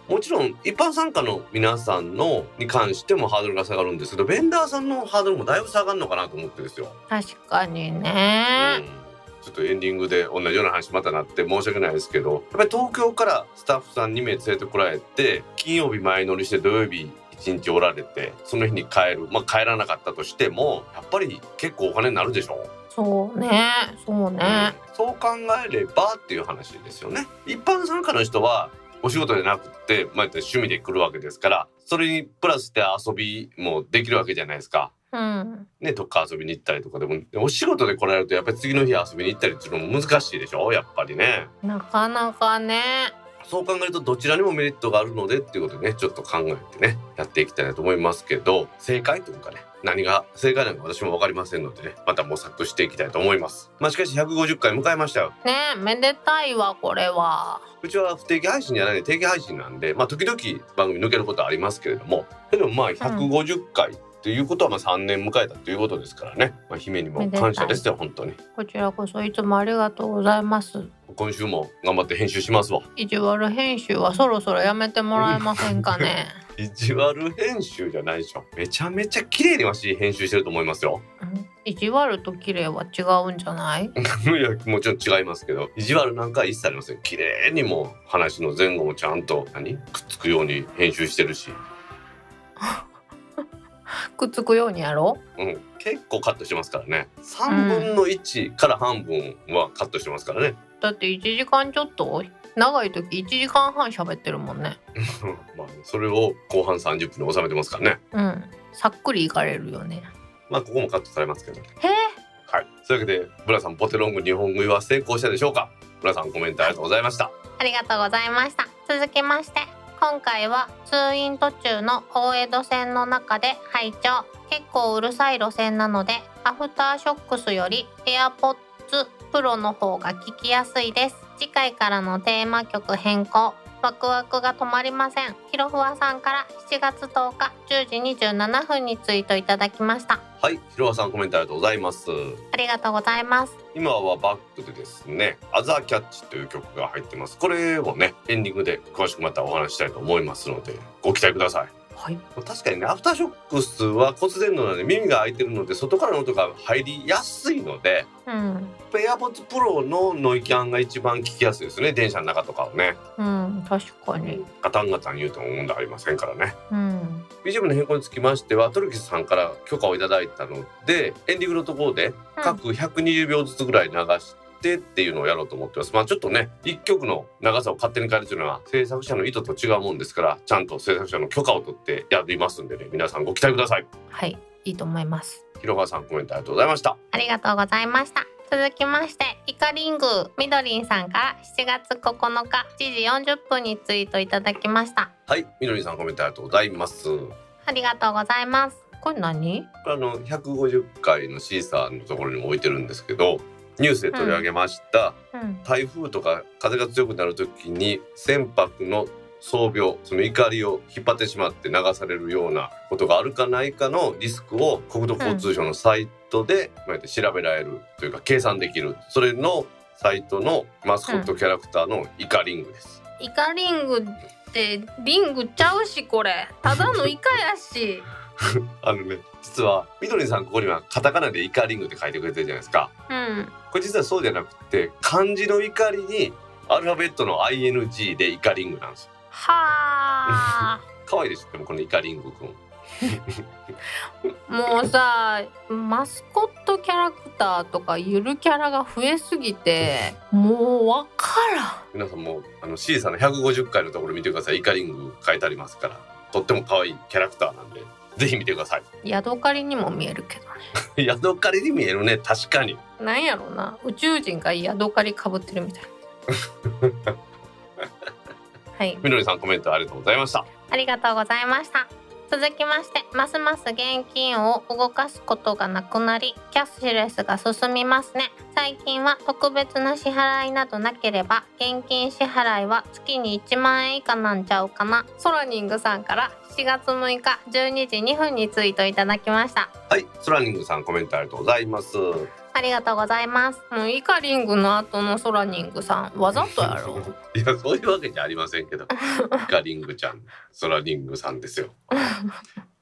B: もちろん一般参加の皆さんのに関してもハードルが下がるんですけどベンダーさんのハードルもだいぶ下がるのかなと思ってですよ。
A: 確かに
B: う
A: ね
B: ん。ちょっとエンディングで同じような話またなって申し訳ないですけどやっぱり東京からスタッフさん2名連れてこられて金曜日前乗りして土曜日1日おられてその日に帰る。まあ帰らなかったとしてもやっぱり結構お金になるでしょ
A: そうね。そうね。
B: うん。そう考えればっていう話ですよね。一般参加の人はお仕事じゃなくて、まあ、趣味で来るわけですからそれにプラスで遊びもできるわけじゃないですか。
A: うん。
B: ね、どっか遊びに行ったりとかでもお仕事で来られるとやっぱり次の日遊びに行ったりっていうのも難しいでしょ？やっぱりね。
A: なかなかね。
B: そう考えるとどちらにもメリットがあるのでっていうことでねちょっと考えてねやっていきたいなと思いますけど正解というかね何が正解なのか私も分かりませんのでねまた模索していきたいと思います。まあしかし150回迎えましたよ。
A: ねめでたいわこれは。
B: うちは不定期配信じゃないで定期配信なんでまあ時々番組抜けることはありますけれどもでもまあ150回っていうことはまあ3年迎えたということですからね、まあ、姫にも感謝ですよ本当に。
A: こちらこそいつもありがとうございます。
B: 今週も頑張って編集しますわ。
A: 意地悪編集はそろそろやめてもらえませんかね
B: 意地悪編集じゃないでしょ。めちゃめちゃ綺麗にわし編集してると思いますよ。
A: うん？意地悪と綺麗は違うんじゃない？
B: いやもちろん違いますけど。意地悪なんかは一切ありません。綺麗にもう話の前後もちゃんと何？くっつくように編集してるし、
A: くっつくようにやろ
B: う？ん、結構カットしてますからね。3分の1から半分はカットしてますからね、
A: だって1時間ちょっと長い時1時間半喋ってるもんね。
B: まあそれを後半30分に収めてますからね。
A: うん。さっくりいかれるよね。
B: まあここもカットされますけど。
A: へえ。
B: はい。そういうわけでブラさんポテロング日本語は成功したでしょうか？ブラさんコメントありがとうございました。
A: ありがとうございました。続きまして今回は通院途中の大江戸線の中で拝聴。結構うるさい路線なのでアフターショックスより AirPods Pro の方が聞きやすいです次回からのテーマ曲変更。ワクワクが止まりません。ひろふわさんから7月10日10時27分にツイートいただきました。
B: はいひろわさんコメントありがとうございます。
A: ありがとうございます。
B: 今はバックでですね「アザーキャッチ」という曲が入ってます。これをねエンディングで詳しくまたお話ししたいと思いますのでご期待ください
A: はい。
B: 確かにねアフターショックスは骨伝導なので耳が開いてるので外からの音が入りやすいので
A: うん。
B: エアポッツプロのノイキャンが一番聞きやすいですね電車の中とかをね。
A: うん確かに。
B: ガタンガタン言うとも問題ありませんからね。
A: うん。
B: BGM の変更につきましてはトルキスさんから許可をいただいたのでエンディングのところで各120秒ずつぐらい流してっていうのをやろうと思ってます。まあちょっとね一曲の長さを勝手に変えるというのは制作者の意図と違うもんですからちゃんと制作者の許可を取ってやりますんでね皆さんご期待ください。
A: はいいいと思います。
B: 広川さんコメントありがとうございました。
A: ありがとうございました。続きましてイカリングみどりんさんから7月9日7時40分にツイートいただきました。
B: はいみどりさんコメントありがとうございます。こ
A: ありがとうございます。これ何？
B: れあの150回のシーサーのところにも置いてるんですけどニュースで取り上げました、
A: うん。
B: 台風とか風が強くなる時に船舶の装備その怒りを引っ張ってしまって流されるようなことがあるかないかのリスクを国土交通省のサイトで調べられるというか計算できるそれのサイトのマスコットキャラクターのイカリングです。
A: イカリングってリングちゃうしこれ。ただのイカやし
B: あのね実はみどりさんここにはカタカナでイカリングって書いてくれてるじゃないですか。
A: うん。
B: これ実はそうじゃなくて漢字の怒りにアルファベットの ING でイカリングなんです。よ。
A: はあ。
B: 可愛いでしょ？でもこのイカリングくん。
A: もうさマスコットキャラクターとかゆるキャラが増えすぎてもうわからん。
B: 皆さんもあの C さんの150回のところ見てください。イカリング書いてありますから。とっても可愛いキャラクターなんでぜひ見てください。
A: ヤドカリにも見えるけどね。
B: ヤドカリに見えるね。確かに。
A: なんやろうな。宇宙人がヤドカリかぶってるみたい。な はい。
B: みのりさんコメントありがとうございました。
A: ありがとうございました続きましてますます現金を動かすことがなくなりキャッシュレスが進みますね。最近は特別な支払いなどなければ現金支払いは月に1万円以下なんちゃうかな。ソラニングさんから7月6日12時2分にツイートいただきました。
B: はいソラニングさんコメントありがとうございます。
A: ありがとうございます。もうイカリングの後のソラニングさんわざとやろ。
B: いやそういうわけじゃありませんけど。イカリングちゃんソラリングさんですよ。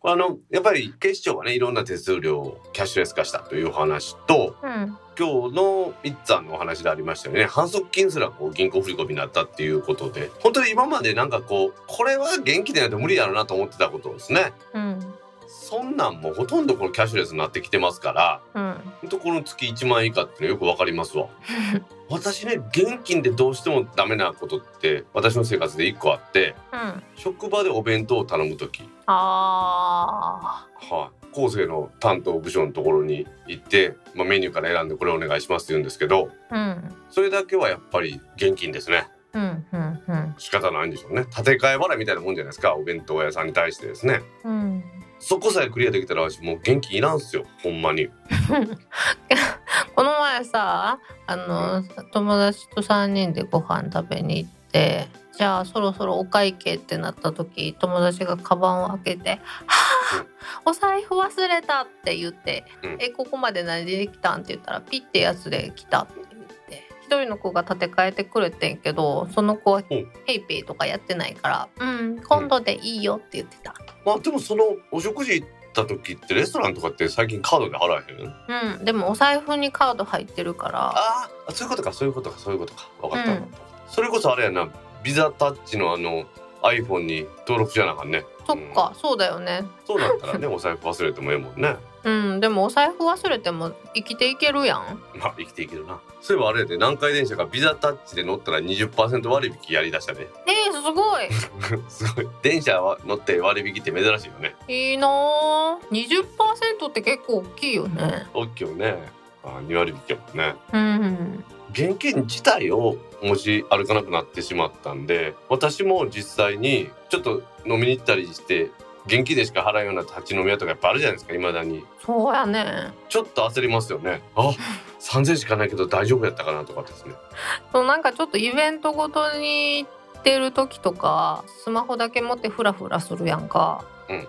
B: あのやっぱり警視庁はねいろんな手数料をキャッシュレス化したというお話と
A: うん
B: 今日のみっつぁんのお話でありましたよね。反則金すらこう銀行振込になったっていうことで本当に今までなんかこうこれは元気でないと無理やろなと思ってたことですね。
A: うん
B: そんなんもうほとんどこのキャッシュレスになってきてますから
A: うん。
B: 本当この月1万円以下っていうのよくわかりますわ。私ね現金でどうしてもダメなことって私の生活で1個あって
A: うん。
B: 職場でお弁当を頼む時。
A: あ
B: はい、後世の担当部署のところに行って、まあ、メニューから選んでこれお願いしますって言うんですけど
A: ーうん。
B: それだけはやっぱり現金ですね。
A: うんうんうん。
B: 仕方ないんでしょうね。建て替え払いみたいなもんじゃないですか。お弁当屋さんに対してですね。
A: うん
B: そこさえクリアできたら私もう現金いらんすよほんまに
A: この前さあの友達と3人でご飯食べに行ってじゃあそろそろお会計ってなった時友達がカバンを開けて「はあお財布忘れた」って言って「
B: うん
A: えここまで何で来たん?」って言ったら「ピッてやつで来た」って言って一人の子が立て替えてくれてんけどその子は
B: ん
A: ペイペイとかやってないから「うん今度でいいよ」って言ってた。
B: まあでもそのお食事行った時ってレストランとかって最近カードで払えへん？
A: うん、でもお財布にカード入ってるから。
B: あーあそういうことかそういうことかそういうことか。分かった。
A: うん。
B: それこそあれやなビザタッチのあの iPhone に登録しなあかんね
A: そっか、そうだよね。
B: そうなったらねお財布忘れてもええもんね。
A: うんでもお財布忘れても生きていけるやん。
B: まあ生きていけるな。そういえばあれやで南海電車がビザタッチで乗ったら20%割引やりだしたね
A: えー、すごい。
B: すごい。電車は乗って割引って珍しいよね。
A: いいなー20%って結構大きいよね。
B: 大きいよね。あ2割引きやもんね。
A: うん。
B: 現金自体を持ち歩かなくなってしまったんで私も実際にちょっと飲みに行ったりして現金でしか払うような立ち飲み屋とかやっぱあるじゃないですか未だに。
A: そうやね。
B: ちょっと焦りますよね。あ3000しかないけど大丈夫やったかなとかですね。
A: そうなんかちょっとイベントごとに行ってる時とかスマホだけ持ってフラフラするやんか。
B: うんうん。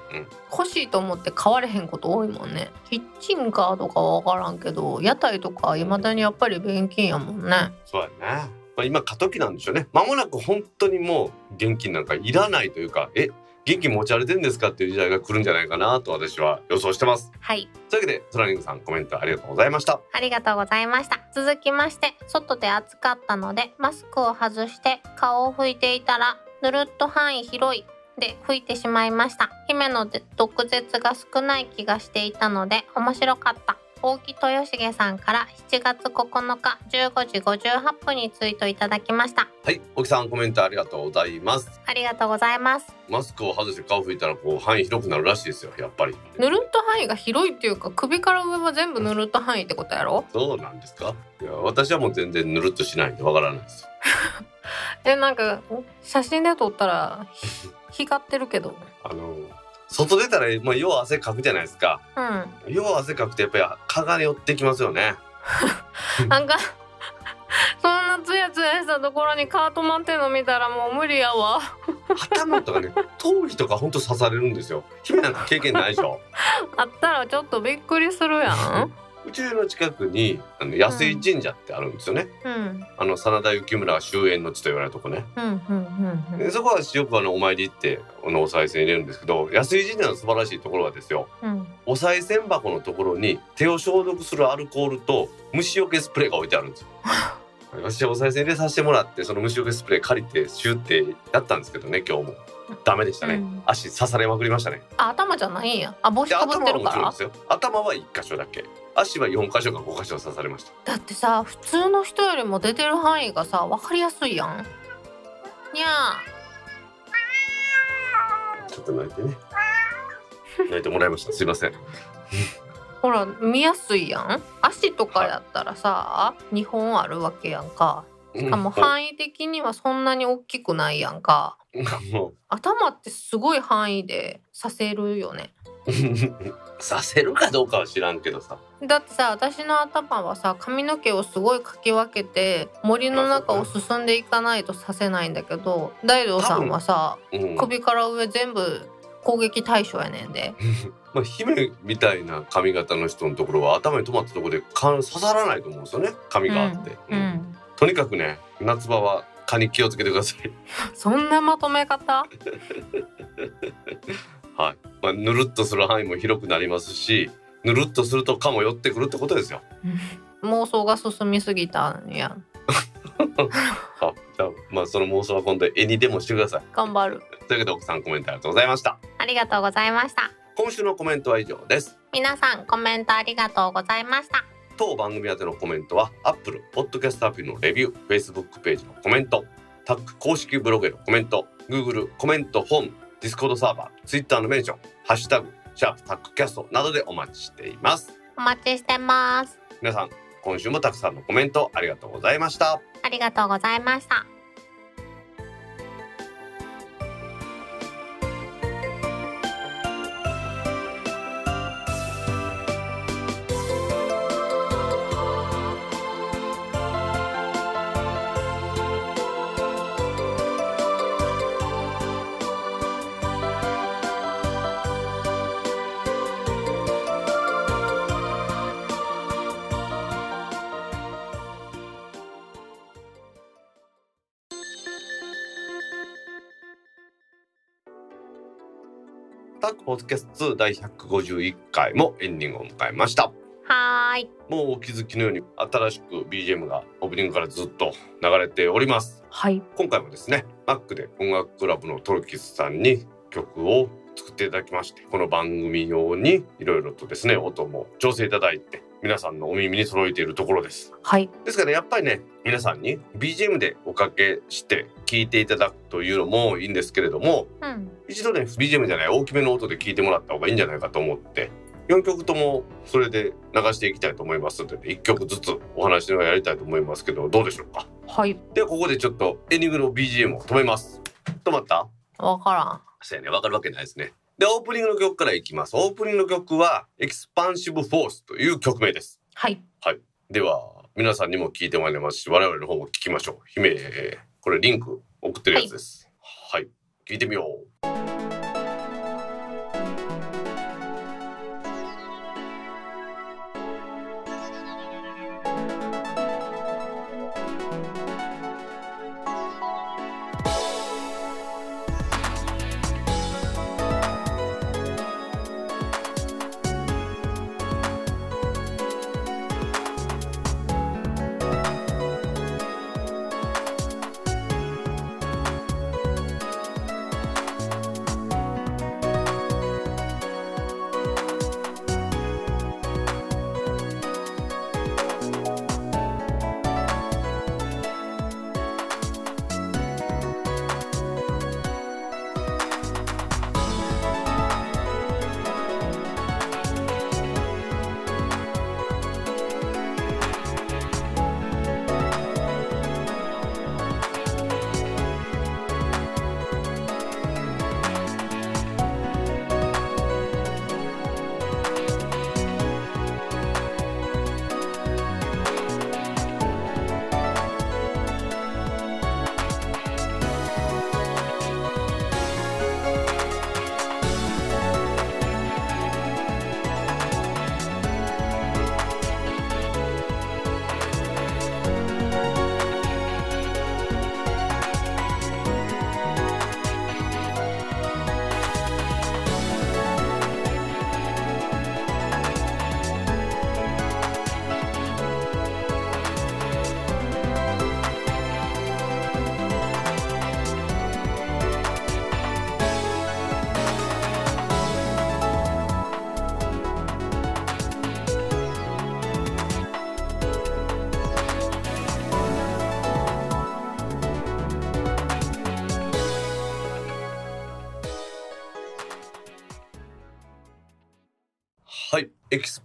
A: 欲しいと思って買われへんこと多いもんね。キッチンカーとかは分からんけど屋台とかいまだにやっぱり現金やもんね。
B: そうやね、まあ、今過渡期なんでしょうね。間もなく本当にもう現金なんかいらないというかえ元気持ち歩いてるんですかっていう時代が来るんじゃないかなと私は予想してます。
A: はい。
B: というわけでソラリングさんコメントありがとうございました。
A: ありがとうございました。続きまして外で暑かったのでマスクを外して顔を拭いていたらぬるっと範囲広いで拭いてしまいました。姫の毒舌が少ない気がしていたので面白かった大木豊重さんから7月9日15時58分にツイートいただきました。
B: はい沖さんコメントありがとうございます。
A: ありがとうございます。
B: マスクを外して顔拭いたらこう範囲広くなるらしいですよやっぱり。
A: ぬるっと範囲が広いっていうか首から上は全部ぬるっと範囲ってことやろ？
B: そうなんですか？いや私はもう全然ぬるっとしないんでわからないです。
A: えなんか写真で撮ったらひ 光ってるけど。
B: あの外出たらまあよう汗かくじゃないですか。
A: うん。
B: よう汗かくとやっぱり蚊が寄ってきますよね。
A: なんかそんなツヤツヤしたところにカート待ってんの見たらもう無理やわ。
B: 頭とかね 頭皮とかほんと刺されるんですよ。姫なんか経験ないでしょ。
A: あったらちょっとびっくりするやん
B: うちの近くにあの安井神社ってあるんですよね、
A: うん。
B: あの真田幸村終焉の地と言われるとこね。
A: うん。うん。うん。うん。
B: でそこはよくあのお参り行ってあのお賽銭入れるんですけど安井神社の素晴らしいところはですよ。
A: うん。
B: お賽銭箱のところに手を消毒するアルコールと虫除けスプレーが置いてあるんですよ。私はお賽銭入れさせてもらってその虫除けスプレー借りてシューってやったんですけどね今日も。ダメでしたね、
A: うん。
B: 足刺されまくりましたね。
A: あ頭じゃないんや。あ帽子
B: で
A: かぶってるから。
B: 頭はもちろんですよ。頭は1箇所だけ足は4箇所か5箇所刺されました。
A: だってさ普通の人よりも出てる範囲がさ分かりやすいやん。にゃ
B: ちょっと泣いてね。泣いてもらいました。すいません。
A: ーほら見やすいやん。足とかやったらさ2本あるわけやんかしかも範囲的にはそんなに大きくないやんか。
B: も
A: 頭ってすごい範囲でさせるよね。
B: うさせるかどうかは知らんけどさ。
A: だってさ私の頭はさ髪の毛をすごいかき分けて森の中を進んでいかないとさせないんだけど大道さんはさ
B: うん。
A: 首から上全部攻撃対象やねんで。
B: まあ、姫みたいな髪型の人のところは頭に止まったところで蚊刺さらないと思うんですよね髪があって、
A: う
B: うん。
A: ん
B: とにかくね夏場は蚊に気をつけてください。
A: そんなまとめ方？
B: はい、まあ、ぬるっとする範囲も広くなりますしぬるっとすると蚊も寄ってくるってことですよ。
A: 妄想が進みすぎたんや。
B: あ じゃあまあその妄想は今度絵にでもしてください。
A: 頑張る。
B: というわけで奥さんコメントありがとうございました。
A: ありがとうございました。
B: 今週のコメントは以上です。
A: 皆さんコメントありがとうございました
B: 当番組宛てのコメントは Apple Podcast アプリのレビュー Facebook ページのコメントタック公式ブログへのコメント Google コメントフォーム Discord サーバー Twitter のメンションハッシュタグシャープタックキャストなどでお待ちしています。
A: お待ちしてます。
B: 皆さん今週もたくさんのコメントありがとうございました。
A: ありがとうございました
B: ポッドキャスト2第151回もエンディングを迎えました。
A: はーい。
B: もうお気づきのように新しく BGM がオープニングからずっと流れております。
A: はい。
B: 今回もですね Mac で音楽クラブのトルキスさんに曲を作っていただきましてこの番組用にいろいろとですね音も調整いただいて皆さんのお耳に揃えているところです。
A: はい。
B: ですからやっぱりね皆さんに BGM でおかけして聴いていただくというのもいいんですけれども
A: うん。
B: 一度ね BGM じゃない大きめの音で聴いてもらった方がいいんじゃないかと思って4曲ともそれで流していきたいと思いますので、1曲ずつお話をやりたいと思いますけどどうでしょうか？
A: はい。
B: ではここでちょっとエンディングの BGM を止めます。止まった？
A: わから
B: そうやねわかるわけないですね。でオープニングの曲からいきます。オープニングの曲は Expansive Force という曲名です。
A: んはい。
B: では皆さんにも聞いてもらいますし我々の方も聞きましょう。姫これリンク送ってるやつです。はい、聞いてみよう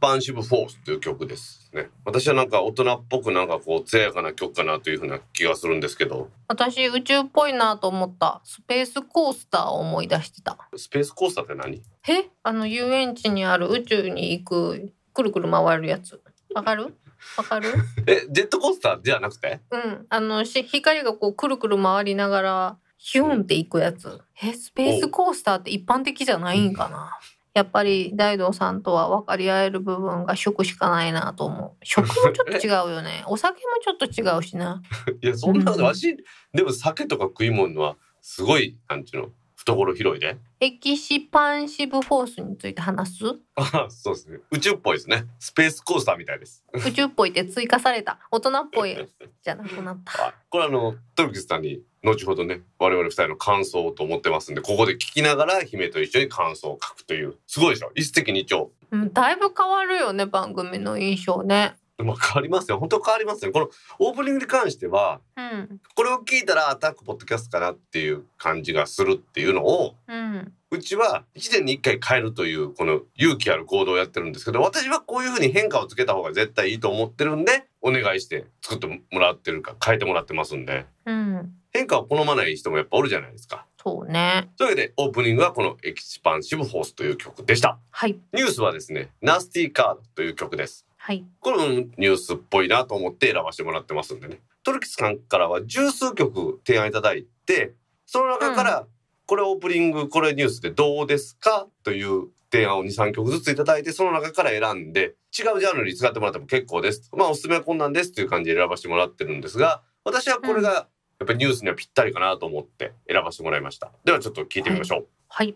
B: パンシブフォースという曲ですね。私はなんか大人っぽくなんかこう艶やかな曲かなというふうな気がするんですけど、
A: 私宇宙っぽいなと思った。スペースコースターを思い出してた。
B: スペースコースターって何？
A: え？あの遊園地にある宇宙に行くくるくる回るやつ。わかる？わかる？
B: え、ジェットコースターじゃなくて？
A: うん。あのし光がこうくるくる回りながらヒュンって行くやつ。え？スペースコースターって一般的じゃないんかな？やっぱり大道さんとは分かり合える部分が食しかないなと思う。食もちょっと違うよね。お酒もちょっと違うしな。い
B: や、そんなこと、
A: うん。
B: わし、でも酒とか食い物はすごい、なんちゅうの、懐広いで。
A: Expansive Force について話す？
B: あそうですね。宇宙っぽいですね。スペースコースターみたいです。
A: 宇宙っぽいって追加された大人っぽい じゃなくなった
B: はい。これあの、トルキスさんに後ほどね、我々二人の感想をと思ってますんで、ここで聞きながら姫と一緒に感想を書くという、すごいでしょ？一石二鳥。
A: うんだいぶ変わるよね番組の印象ね
B: まあ変わりますよ。本当変わりますよ。このオープニングに関しては、
A: うん
B: これを聞いたらアタックポッドキャストかなっていう感じがするっていうのを、
A: うん
B: うちは1年に1回変えるというこの勇気ある行動をやってるんですけど私はこういうふうに変化をつけた方が絶対いいと思ってるんでお願いして作ってもらってるか変えてもらってますんで
A: うん
B: 変化を好まない人もやっぱおるじゃないですか。
A: そうね
B: というわけでオープニングはこの Expansive Force という曲でした。
A: はい
B: ニュースはですね Nasty Card という曲です。
A: はい
B: これもニュースっぽいなと思って選ばせてもらってますんでね。トルキスさんからは十数曲提案いただいて、その中から、これオープニング、これニュースでどうですか？という提案を2、3曲ずついただいて、その中から選んで、違うジャンルに使ってもらっても結構です。まあ、おすすめはこんなんですっていう感じで選ばせてもらってるんですが、私はこれがやっぱりニュースにはぴったりかなと思って選ばせてもらいました。ではちょっと聞いてみましょう。
A: はい
B: はい。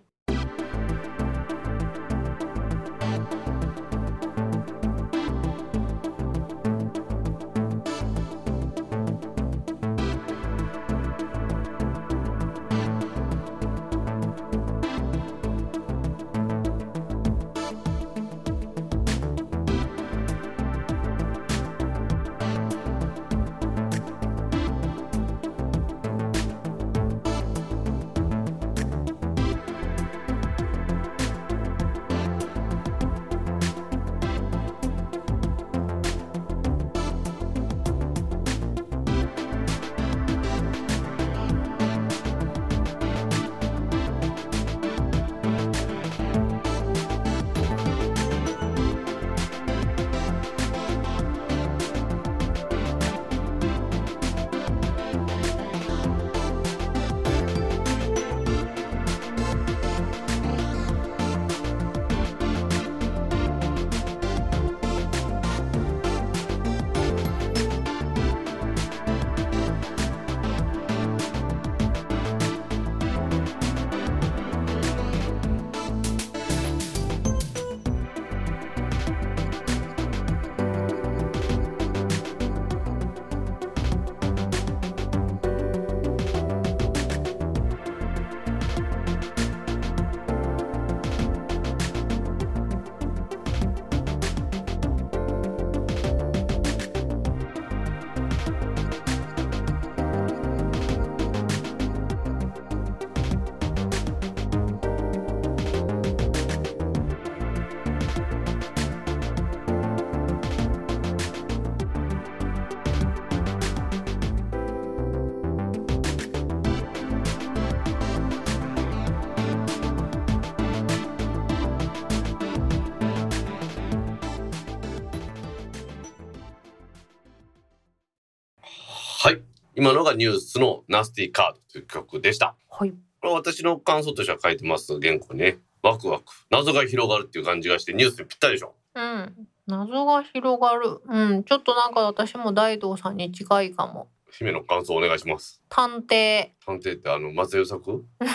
B: 今のがニュースのナスティーカードという曲でした。
A: はい。
B: これ私の感想としては書いてます。原稿にね。ワクワク。謎が広がるっていう感じがしてニュースにぴったりでしょ。
A: うん。謎が広がる。うん。ちょっとなんか私も大道さんに近いかも。
B: 姫の感想お願いします。
A: 探偵。
B: 探偵ってあの松江作？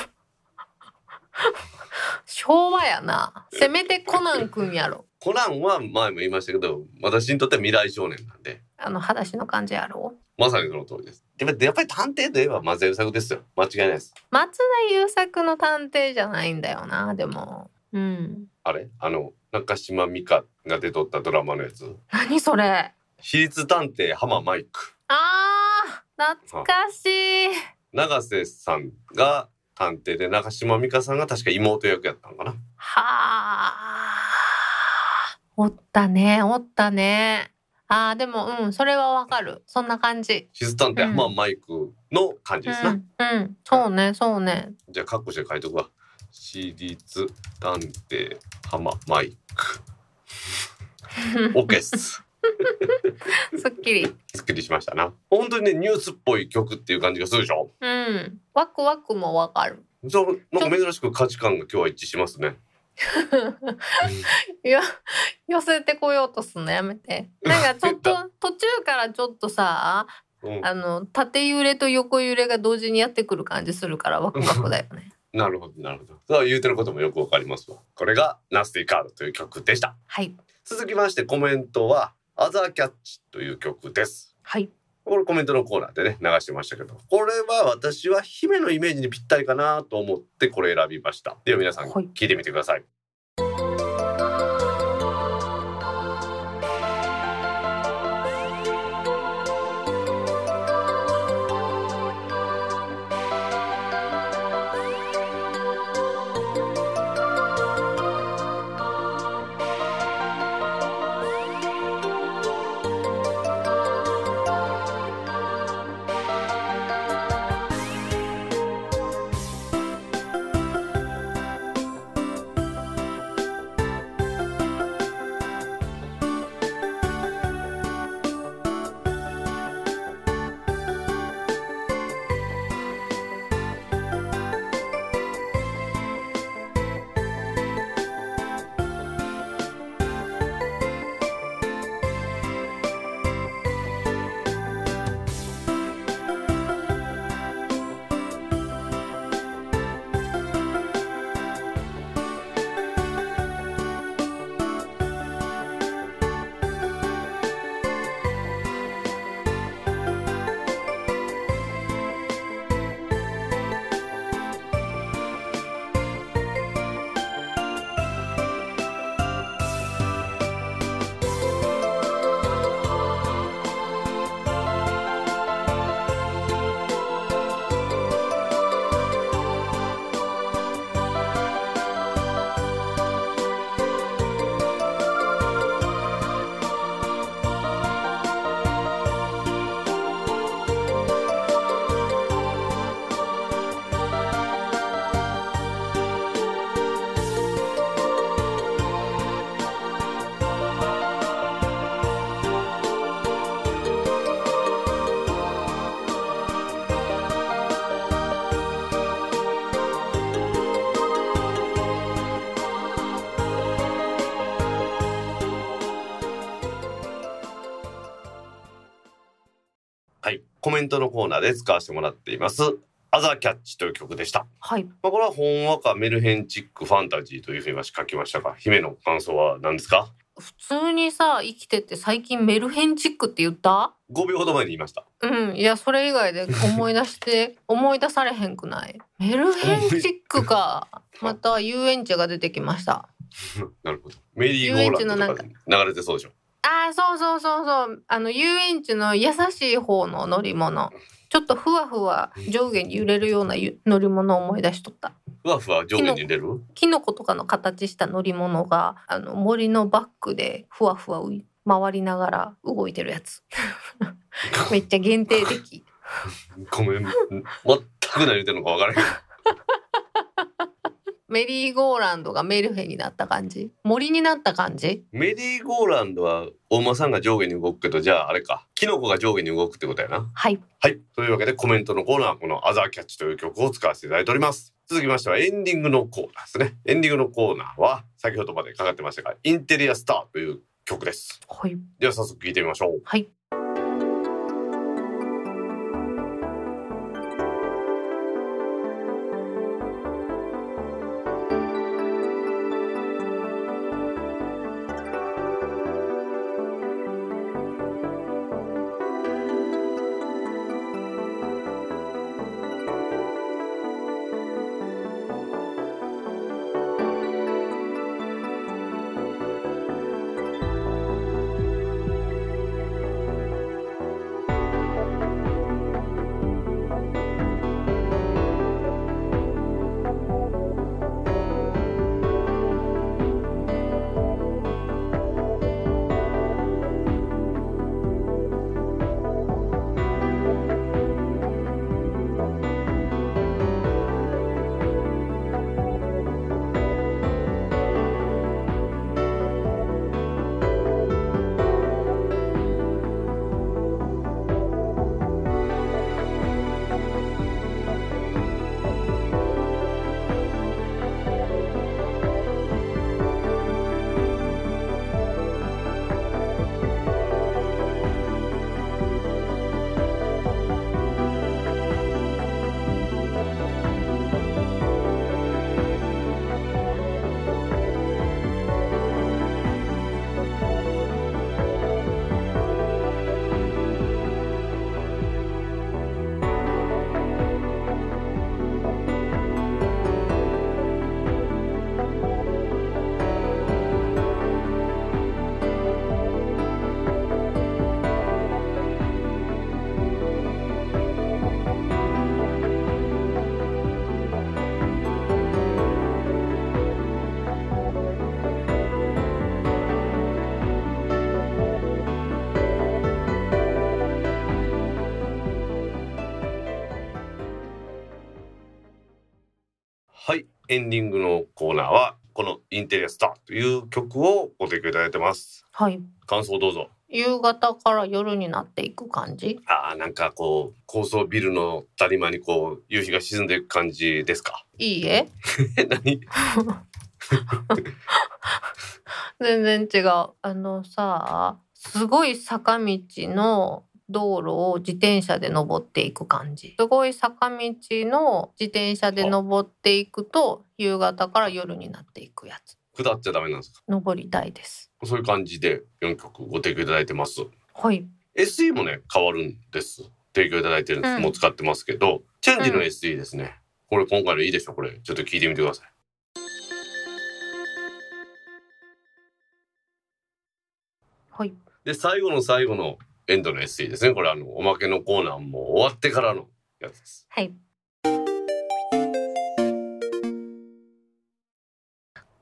A: 昭和やな。せめてコナンくんやろ。
B: コナンは前も言いましたけど、私にとっては未来少年なんで、
A: あの裸足の感じやろ
B: まさにその通りです。やっぱやっぱり探偵といえば松江作ですよ。間違いないです。
A: 松田優作の探偵じゃないんだよなでもうん
B: あれ？あの、中島美嘉が出とったドラマのやつ？
A: 何それ？
B: 私立探偵浜マイク。
A: あー懐かしい
B: 永瀬さんが探偵で中島美嘉さんが確か妹役やったのかな。
A: はあおったね、おったね。ああ、でも、うん、それはわかる。そんな感じ。
B: シス探偵、
A: うん
B: まあマイクの感じですな。
A: うん、うん、そうね、そうね。
B: じゃあカッコして書いとくわ。私立探偵浜マイク。オッケーっす。
A: すっきり。
B: すっきりしましたな。本当にねニュースっぽい曲っていう感じがするでしょ？
A: うん。ワクワクもわかる。
B: そうなんか珍しく価値観が今日は一致しますね。
A: いや、寄せてこようとすんのやめて。なんかちょっと、途中からちょっとさ、
B: うん、
A: あの、縦揺れと横揺れが同時にやってくる感じするからワクワクだよね。
B: なるほどなるほど。そう言うてることもよくわかりますわ。これがナスティカードという曲でした。
A: はい。
B: 続きましてコメントはアザーキャッチという曲です。
A: はい。
B: これコメントのコーナーでね流してましたけど。これは私は姫のイメージにぴったりかなと思ってこれ選びました。では皆さん
A: はい。
B: 聞いてみてください、はいメントのコーナーで使わせてもらっています。アザーキャッチという曲でした。
A: はい。
B: まあ、これはほんわかメルヘンチックファンタジーというふうに書きましたが姫の感想は何ですか？
A: 普通にさ、生きてて最近メルヘンチックって言った
B: ？5秒ほど前に言いました。
A: うん。いや、それ以外で思い出して、思い出されへんくない？メルヘンチックか。また遊園地が出てきました。
B: なるほど。メリーゴーランドとか流れてそうでしょ
A: ああ、そうそうそうそう。あの、遊園地の優しい方の乗り物。ちょっとふわふわ上下に揺れるようなゆ乗り物を思い出しとった。
B: ふわふわ上下に出る？
A: キノコとかの形した乗り物が、あの、森のバックでふわふわ回りながら動いてるやつ。めっちゃ限定的。
B: ごめん全く何言ってるのか分からへん
A: メリーゴーランドがメルヘンになった感じ？森になった感じ？
B: メリーゴーランドはお馬さんが上下に動くけどじゃああれか。キノコが上下に動くってことやな。
A: はい。
B: はい。というわけでコメントのコーナーはこの「アザーキャッチ」という曲を使わせていただいております。続きましてはエンディングのコーナーですね。エンディングのコーナーは先ほどまでかかってましたが「インテリアスター」という曲です。
A: はい。
B: では早速聴いてみましょう。
A: はい。
B: エンディングのコーナーはこのインテリアスターという曲をご提供いただいてます。
A: はい。
B: 感想どうぞ。
A: 夕方から夜になっていく感じ？
B: あーなんかこう高層ビルの谷間にこう夕日が沈んでいく感じですか？
A: いいえ
B: え。何？
A: 全然違う。あのさ、すごい坂道の道路を自転車で登っていく感じ。すごい坂道の自転車で登っていくと夕方から夜になっていくやつ。
B: 下っちゃダメなんですか？
A: 登りたいです。
B: そういう感じで4曲ご提供いただいてます
A: はい。
B: SE もね変わるんです提供いただいてるんです、
A: うん
B: もう使ってますけどチェンジの SE ですね、これ今回のいいでしょ？これちょっと聞いてみてください
A: はい。
B: で最後の最後のエンドの SE ですねこれあのおまけのコーナーも終わってからのやつです
A: はい。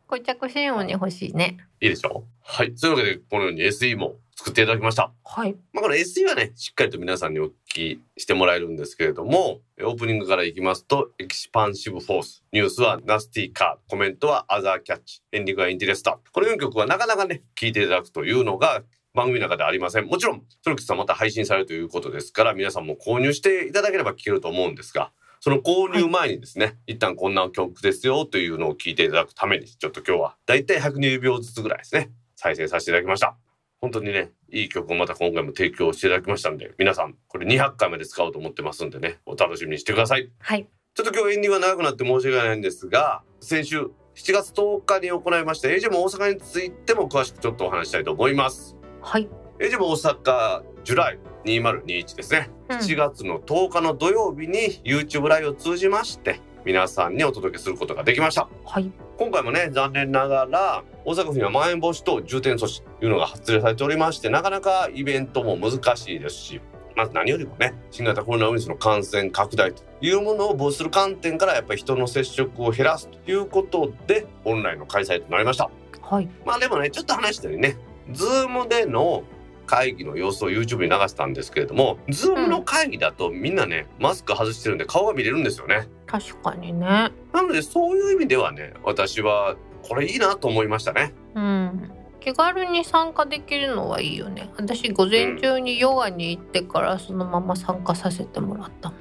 A: 固着信音に欲しいね。
B: いいでしょ？はいそういうわけでこのように SE も作っていただきました
A: はい。
B: まあ、この SE はね、しっかりと皆さんにお聞きしてもらえるんですけれども、オープニングからいきますと、エキシパンシブフォース、ニュースはナスティカー、コメントはアザーキャッチ、エンディングはインテレスター。この4曲はなかなかね、聞いていただくというのが番組の中ではありません。もちろん、トルキさんまた配信されるということですから、皆さんも購入していただければ聞けると思うんですが、その購入前にですね、一旦こんな曲ですよというのを聞いていただくために、ちょっと今日はだいたい120秒ずつぐらいですね、再生させていただきました。本当にね、いい曲をまた今回も提供していただきましたんで、皆さん、これ200回まで使おうと思ってますんでね、お楽しみにしてください。
A: はい。
B: ちょっと今日エンディングが長くなって申し訳ないんですが、先週7月10日に行いました AJ も大阪についても詳しくちょっとお話したいと思います。
A: はい。
B: AJ も大阪ジュライ2021ですね。
A: うん
B: 7月の10日の土曜日に YouTube ライブを通じまして、皆さんにお届けすることができました。
A: はい。
B: 今回もね残念ながら大阪府にはまん延防止等重点措置というのが発令されておりましてなかなかイベントも難しいですしまず何よりもね新型コロナウイルスの感染拡大というものを防止する観点からやっぱり人の接触を減らすということでオンラインの開催となりました
A: はい。
B: まあでもねちょっと話したようにね Zoom での会議の様子を YouTube に流したんですけれども Zoom の会議だとみんなねマスク外してるんで顔が見れるんですよね
A: 確かにね。
B: なのでそういう意味ではね私はこれいいなと思いましたね
A: うん。気軽に参加できるのはいいよね。私午前中にヨガに行ってからそのまま参加させてもらったもん。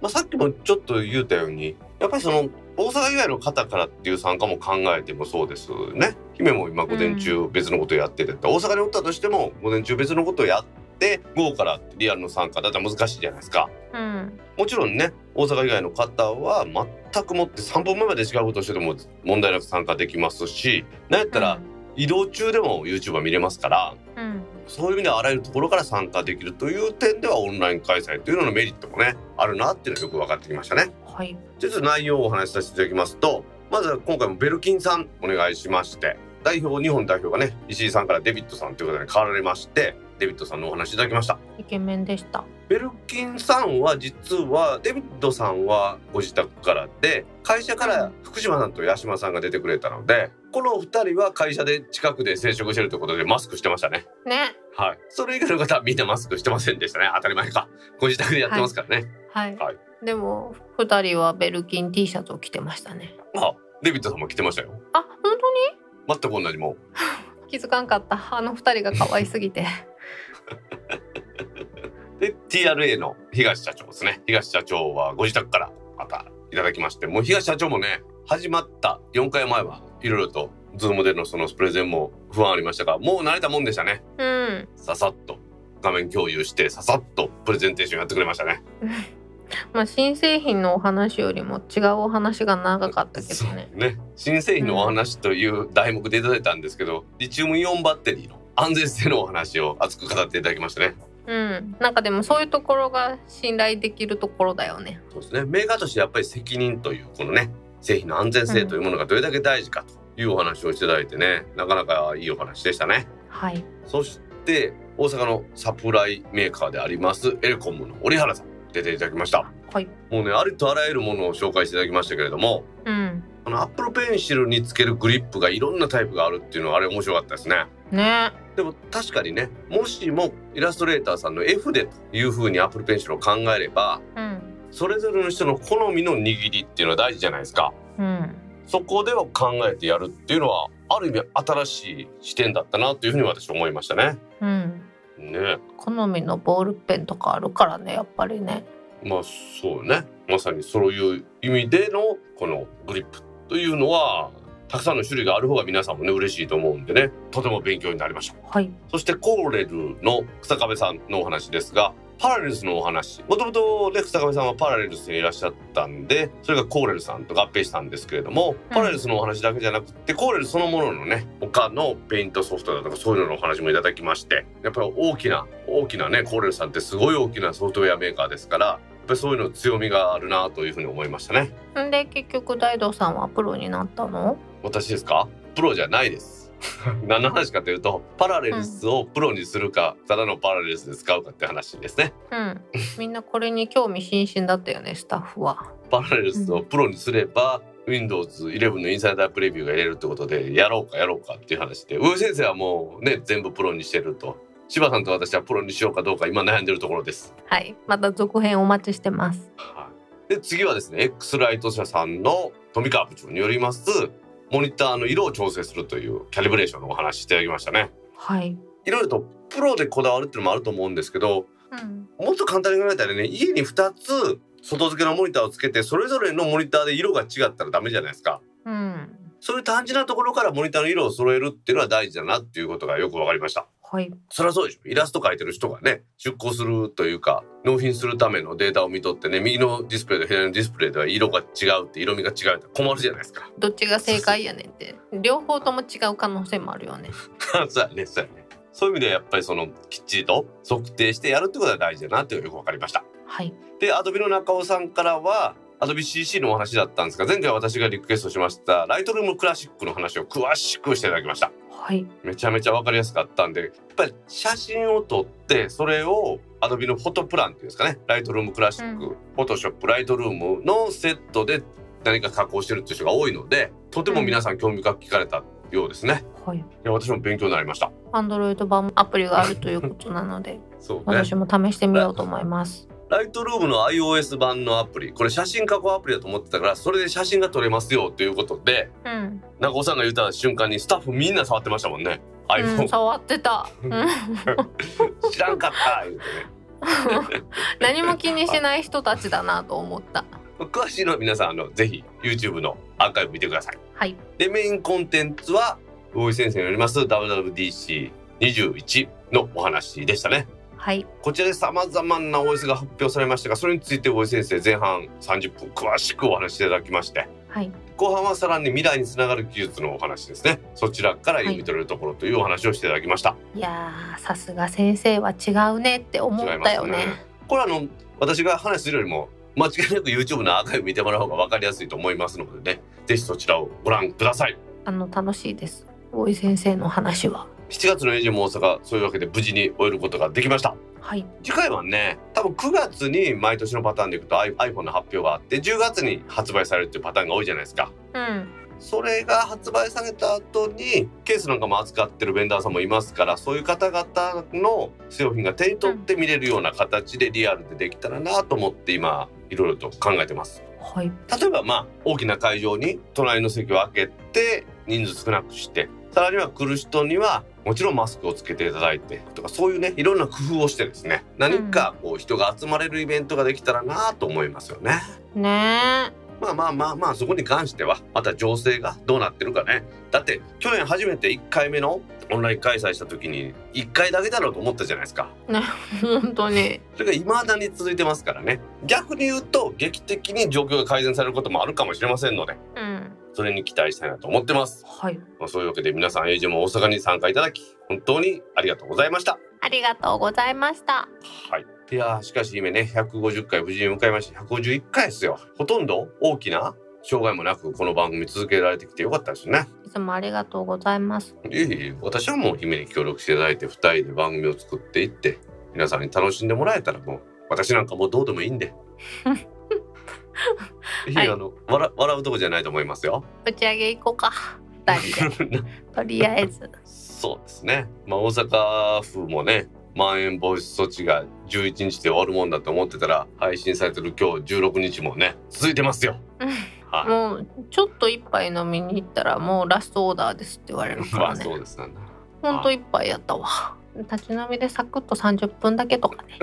B: まあ、さっきもちょっと言ったようにやっぱりその大阪以外の方からっていう参加も考えてもそうですね姫も今午前中別のことやってて、大阪におったとしても午前中別のことをやって午後からリアルの参加だったら難しいじゃないですか
A: うん。
B: もちろんね大阪以外の方は全くもって3本目まで違うことをしてても問題なく参加できますしなんやったら移動中でも YouTube は見れますから
A: うん。
B: そういう意味ではあらゆるところから参加できるという点ではオンライン開催というののメリットもねあるなっていうのがよく分かってきましたね。
A: はい。
B: ちょっと内容をお話しさせていただきますとまずは今回もベルキンさんお願いしまして代表日本代表がね石井さんからデビッドさんということに変わられましてデビッドさんのお話いただきました。
A: イケメンでした。
B: ベルキンさんは実はデビッドさんはご自宅からで会社から福島さんと八島さんが出てくれたのでこのお二人は会社で近くで接触してるということでマスクしてましたね。
A: ね。
B: はい。それ以外の方はみんなマスクしてませんでしたね。当たり前か。ご自宅でやってますからね。
A: はい。
B: はい
A: でも二人はベルキン T シャツを着てましたね。
B: あ、デビッドさんも着てましたよ。
A: あ、本当
B: 全く同じもん。
A: に 気づかんかった。あの二人が可愛すぎて。
B: で、TRA の東社長ですね。東社長はご自宅からまたいただきまして、もう東社長もね、始まった4回前はいろいろと、ズームでのそのプレゼンも不安ありましたが、もう慣れたもんでしたね。
A: うん。
B: ささっと画面共有して、ささっとプレゼンテーションやってくれましたね。
A: まあ新製品のお話よりも違うお話が長かったけどね。
B: ね。新製品のお話という題目でいただいたんですけど、リチウムイオンバッテリーの安全性のお話を熱く語っていただきましたね。
A: うん。なんかでもそういうところが信頼できるところだよね。
B: そうですね。メーカーとしてやっぱり責任というこのね製品の安全性というものがどれだけ大事かというお話をしていただいてね、なかなかいいお話でしたね。
A: はい。
B: そして大阪のサプライメーカーでありますエレコムの折原さん出ていただきました。
A: はい。
B: もうねありとあらゆるものを紹介していただきましたけれども、
A: うん。
B: このアップルペンシルにつけるグリップがいろんなタイプがあるっていうのはあれ面白かったですね。
A: ね。
B: でも確かにねもしもイラストレーターさんの F でというふうにアップルペンシルを考えれば
A: うん。
B: それぞれの人の好みの握りっていうのは大事じゃないですか。
A: うん
B: そこでは考えてやるっていうのはある意味新しい視点だったなというふうに私は思いましたね。
A: うん
B: ね。
A: 好みのボールペンとかあるからねやっぱりね。
B: まあそうね。まさにそういう意味でのこのグリップというのはたくさんの種類がある方が皆さんもね嬉しいと思うんでね。とても勉強になりました。
A: はい。
B: そして Corel の草壁さんのお話ですが Parallels のお話。もともとね草壁さんは Parallels にいらっしゃったんでそれが Corel さんと合併したんですけれども、 Parallels のお話だけじゃなくて Corel そのもののね他のペイントソフトだとかそういうののお話もいただきましてやっぱり大きな大きなね Corel さんってすごい大きなソフトウェアメーカーですからやっぱりそういうの強みがあるなというふうに思いましたね。
A: んで結局大道さんはプロになったの？
B: 私ですか？プロじゃないです 何の話かというとパラレルスをプロにするか、ただのパラレルスで使うかって話ですね。
A: うん。みんなこれに興味津々だったよねスタッフは。
B: パラレルスをプロにすれば、Windows 11のインサイダープレビューが入れるってことでやろうかやろうかっていう話で。上先生はもうね全部プロにしてると。柴さんと私はプロにしようかどうか今悩んでるところです。
A: はい。また続編お待ちしてます。
B: はい、で次はですね X ライト社さんの富川部長によりますモニターの色を調整するというキャリブレーションのお話いただきましたね。
A: はい
B: いろいろとプロでこだわるっていうのもあると思うんですけど
A: うん
B: もっと簡単に考えたらね家に2つ外付けのモニターをつけてそれぞれのモニターで色が違ったらダメじゃないですか。
A: うん
B: そういう単純なところからモニターの色を揃えるっていうのは大事だなっていうことがよくわかりました。
A: はい
B: そりゃそうでしょ。イラスト描いてる人がね、出稿するというか、納品するためのデータを見とってね、右のディスプレイと左のディスプレイでは色が違うって、色味が違うって困るじゃないですか。
A: どっちが正解やねんって両方とも違う可能性もあるよね
B: そうやね、そうやね。そういう意味ではやっぱりそのきっちりと測定してやるってことが大事だなっていうのがよくわかりました。
A: はい
B: で、アドビの中尾さんからは、アドビ CC のお話だったんですが、前回私がリクエストしました、ライトルームクラシックの話を詳しくしていただきました。
A: はい。
B: めちゃめちゃ分かりやすかったんでやっぱり写真を撮ってそれを Adobe のフォトプランっていうんですかね。ライトルームクラシック、
A: うん。
B: フォトショップライトルームのセットで何か加工してるっていう人が多いのでとても皆さん興味深く聞かれたようですね、
A: はい。
B: いや私も勉強になりました。
A: アンドロイド版アプリがあるということなので
B: そうね。
A: 私も試してみようと思います
B: ライトルームの iOS 版のアプリこれ写真加工アプリだと思ってたからそれで写真が撮れますよということで
A: うん、
B: 中尾さんが言った瞬間にスタッフみんな触ってましたもんね。
A: う
B: iPhone、
A: ん、触ってた、う ん
B: 知らんかった言うてね。
A: 何も気にしない人たちだなと思った。
B: 詳しいのは皆さんあのぜひ YouTube のアーカイブ見てください。
A: はい。
B: でメインコンテンツは大井先生によります WWDC21 のお話でしたね。
A: はい。
B: こちらで様々な OS が発表されましたがそれについて大井先生前半30分詳しくお話しいただきまして
A: はい。
B: 後半はさらに未来につながる技術のお話ですね。そちらから読み取れるところというお話をしていただきました。
A: いやーさすが先生は違うねって思ったよね。
B: 違いますこれはあの私が話するよりも間違いなく YouTube のアーカイブ見てもらう方が分かりやすいと思いますのでねぜひそちらをご覧ください。
A: あの楽しいです。大井先生の話は
B: 7月のエイジも大阪そういうわけで無事に終えることができました。
A: はい。
B: 次回はね多分9月に毎年のパターンでいくと iPhone の発表があって10月に発売されるっていうパターンが多いじゃないですか。
A: うん。
B: それが発売された後にケースなんかも扱ってるベンダーさんもいますからそういう方々の製品が手に取って見れるような形でリアルでできたらなと思って今いろいろと考えてます。
A: はい。
B: 例えばまあ大きな会場に隣の席を開けて人数少なくしてさらには来る人にはもちろんマスクをつけていただいてとかそういうねいろんな工夫をしてですね何かこう人が集まれるイベントができたらなと思いますよね。
A: ね
B: まあまあまあまあそこに関してはまた情勢がどうなってるかね。だって去年初めて1回目のオンライン開催した時に1回だけだろうと思ったじゃないですか。
A: 本当に。
B: それが未だに続いてますからね。逆に言うと劇的に状況が改善されることもあるかもしれませんので。
A: うん
B: それに期待したいなと思ってます。
A: はい
B: まあ、そういうわけで皆さん、エイジも大阪に参加いただき、本当にありがとうございました。
A: ありがとうございました
B: はい。いやーしかし姫ね、150回無事に迎えまして、151回ですよ。ほとんど大きな障害もなく、この番組続けられてきてよかったですね。
A: いつもありがとうございます
B: いえいえ、私はもう姫に協力していただいて、2人で番組を作っていって、皆さんに楽しんでもらえたらもう、私なんかもうどうでもいいんで。いや、
A: はい
B: あの笑笑うとこじゃないと思いますよ。
A: 打ち上げ行こうか とりあえず
B: そうですね。まあ大阪府もね、まん延防止措置が11日で終わるもんだと思ってたら、配信されてる今日16日もね、続いてますよ。
A: うん
B: は
A: もうちょっと一杯飲みに行ったらもうラストオーダーですって言われる
B: い。まあ
A: からね。
B: そうですね。
A: ほんと一杯やったわ。立ち飲みでサクッと30分だけとかね。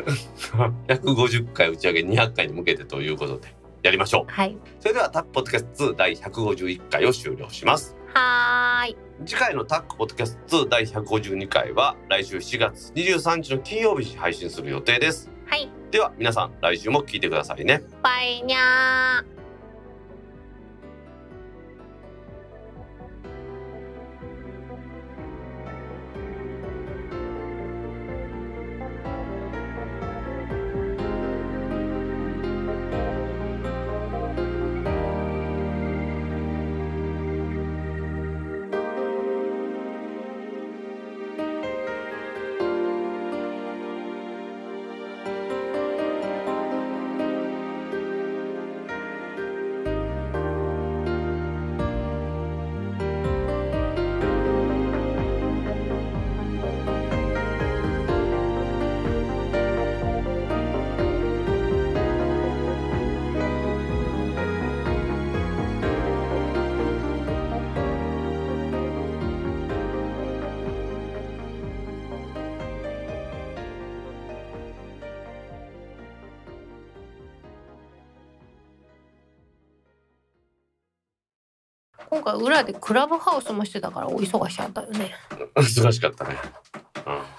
B: 150回打ち上げ200回に向けてということでやりましょう。
A: はい。
B: それではタックポッドキャスト2第151回を終了します。
A: はーい。
B: 次回のタックポッドキャスト2第152回は来週7月23日の金曜日に配信する予定です。
A: はい。
B: では皆さん来週も聞いてくださいね。
A: バイニャー。今回裏でクラブハウスもしてたからお忙しかったよね。
B: 忙しかったね。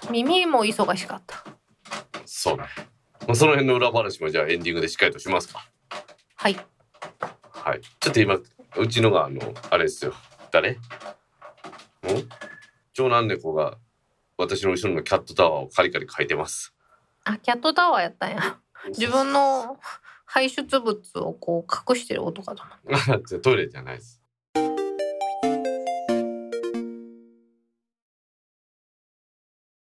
B: うん、
A: 耳も忙しかった。
B: そうね。まあその辺の裏話もじゃあエンディングでしっかりとしますか。
A: はい。
B: はい。ちょっと今うちのがあのあれですよ。誰？ん？長男猫が私の後ろのキャットタワーをカリカリ描いてます。
A: あ、キャットタワーやったんや。自分の排出物をこう隠してる音かと思った。
B: じゃあトイレじゃないです。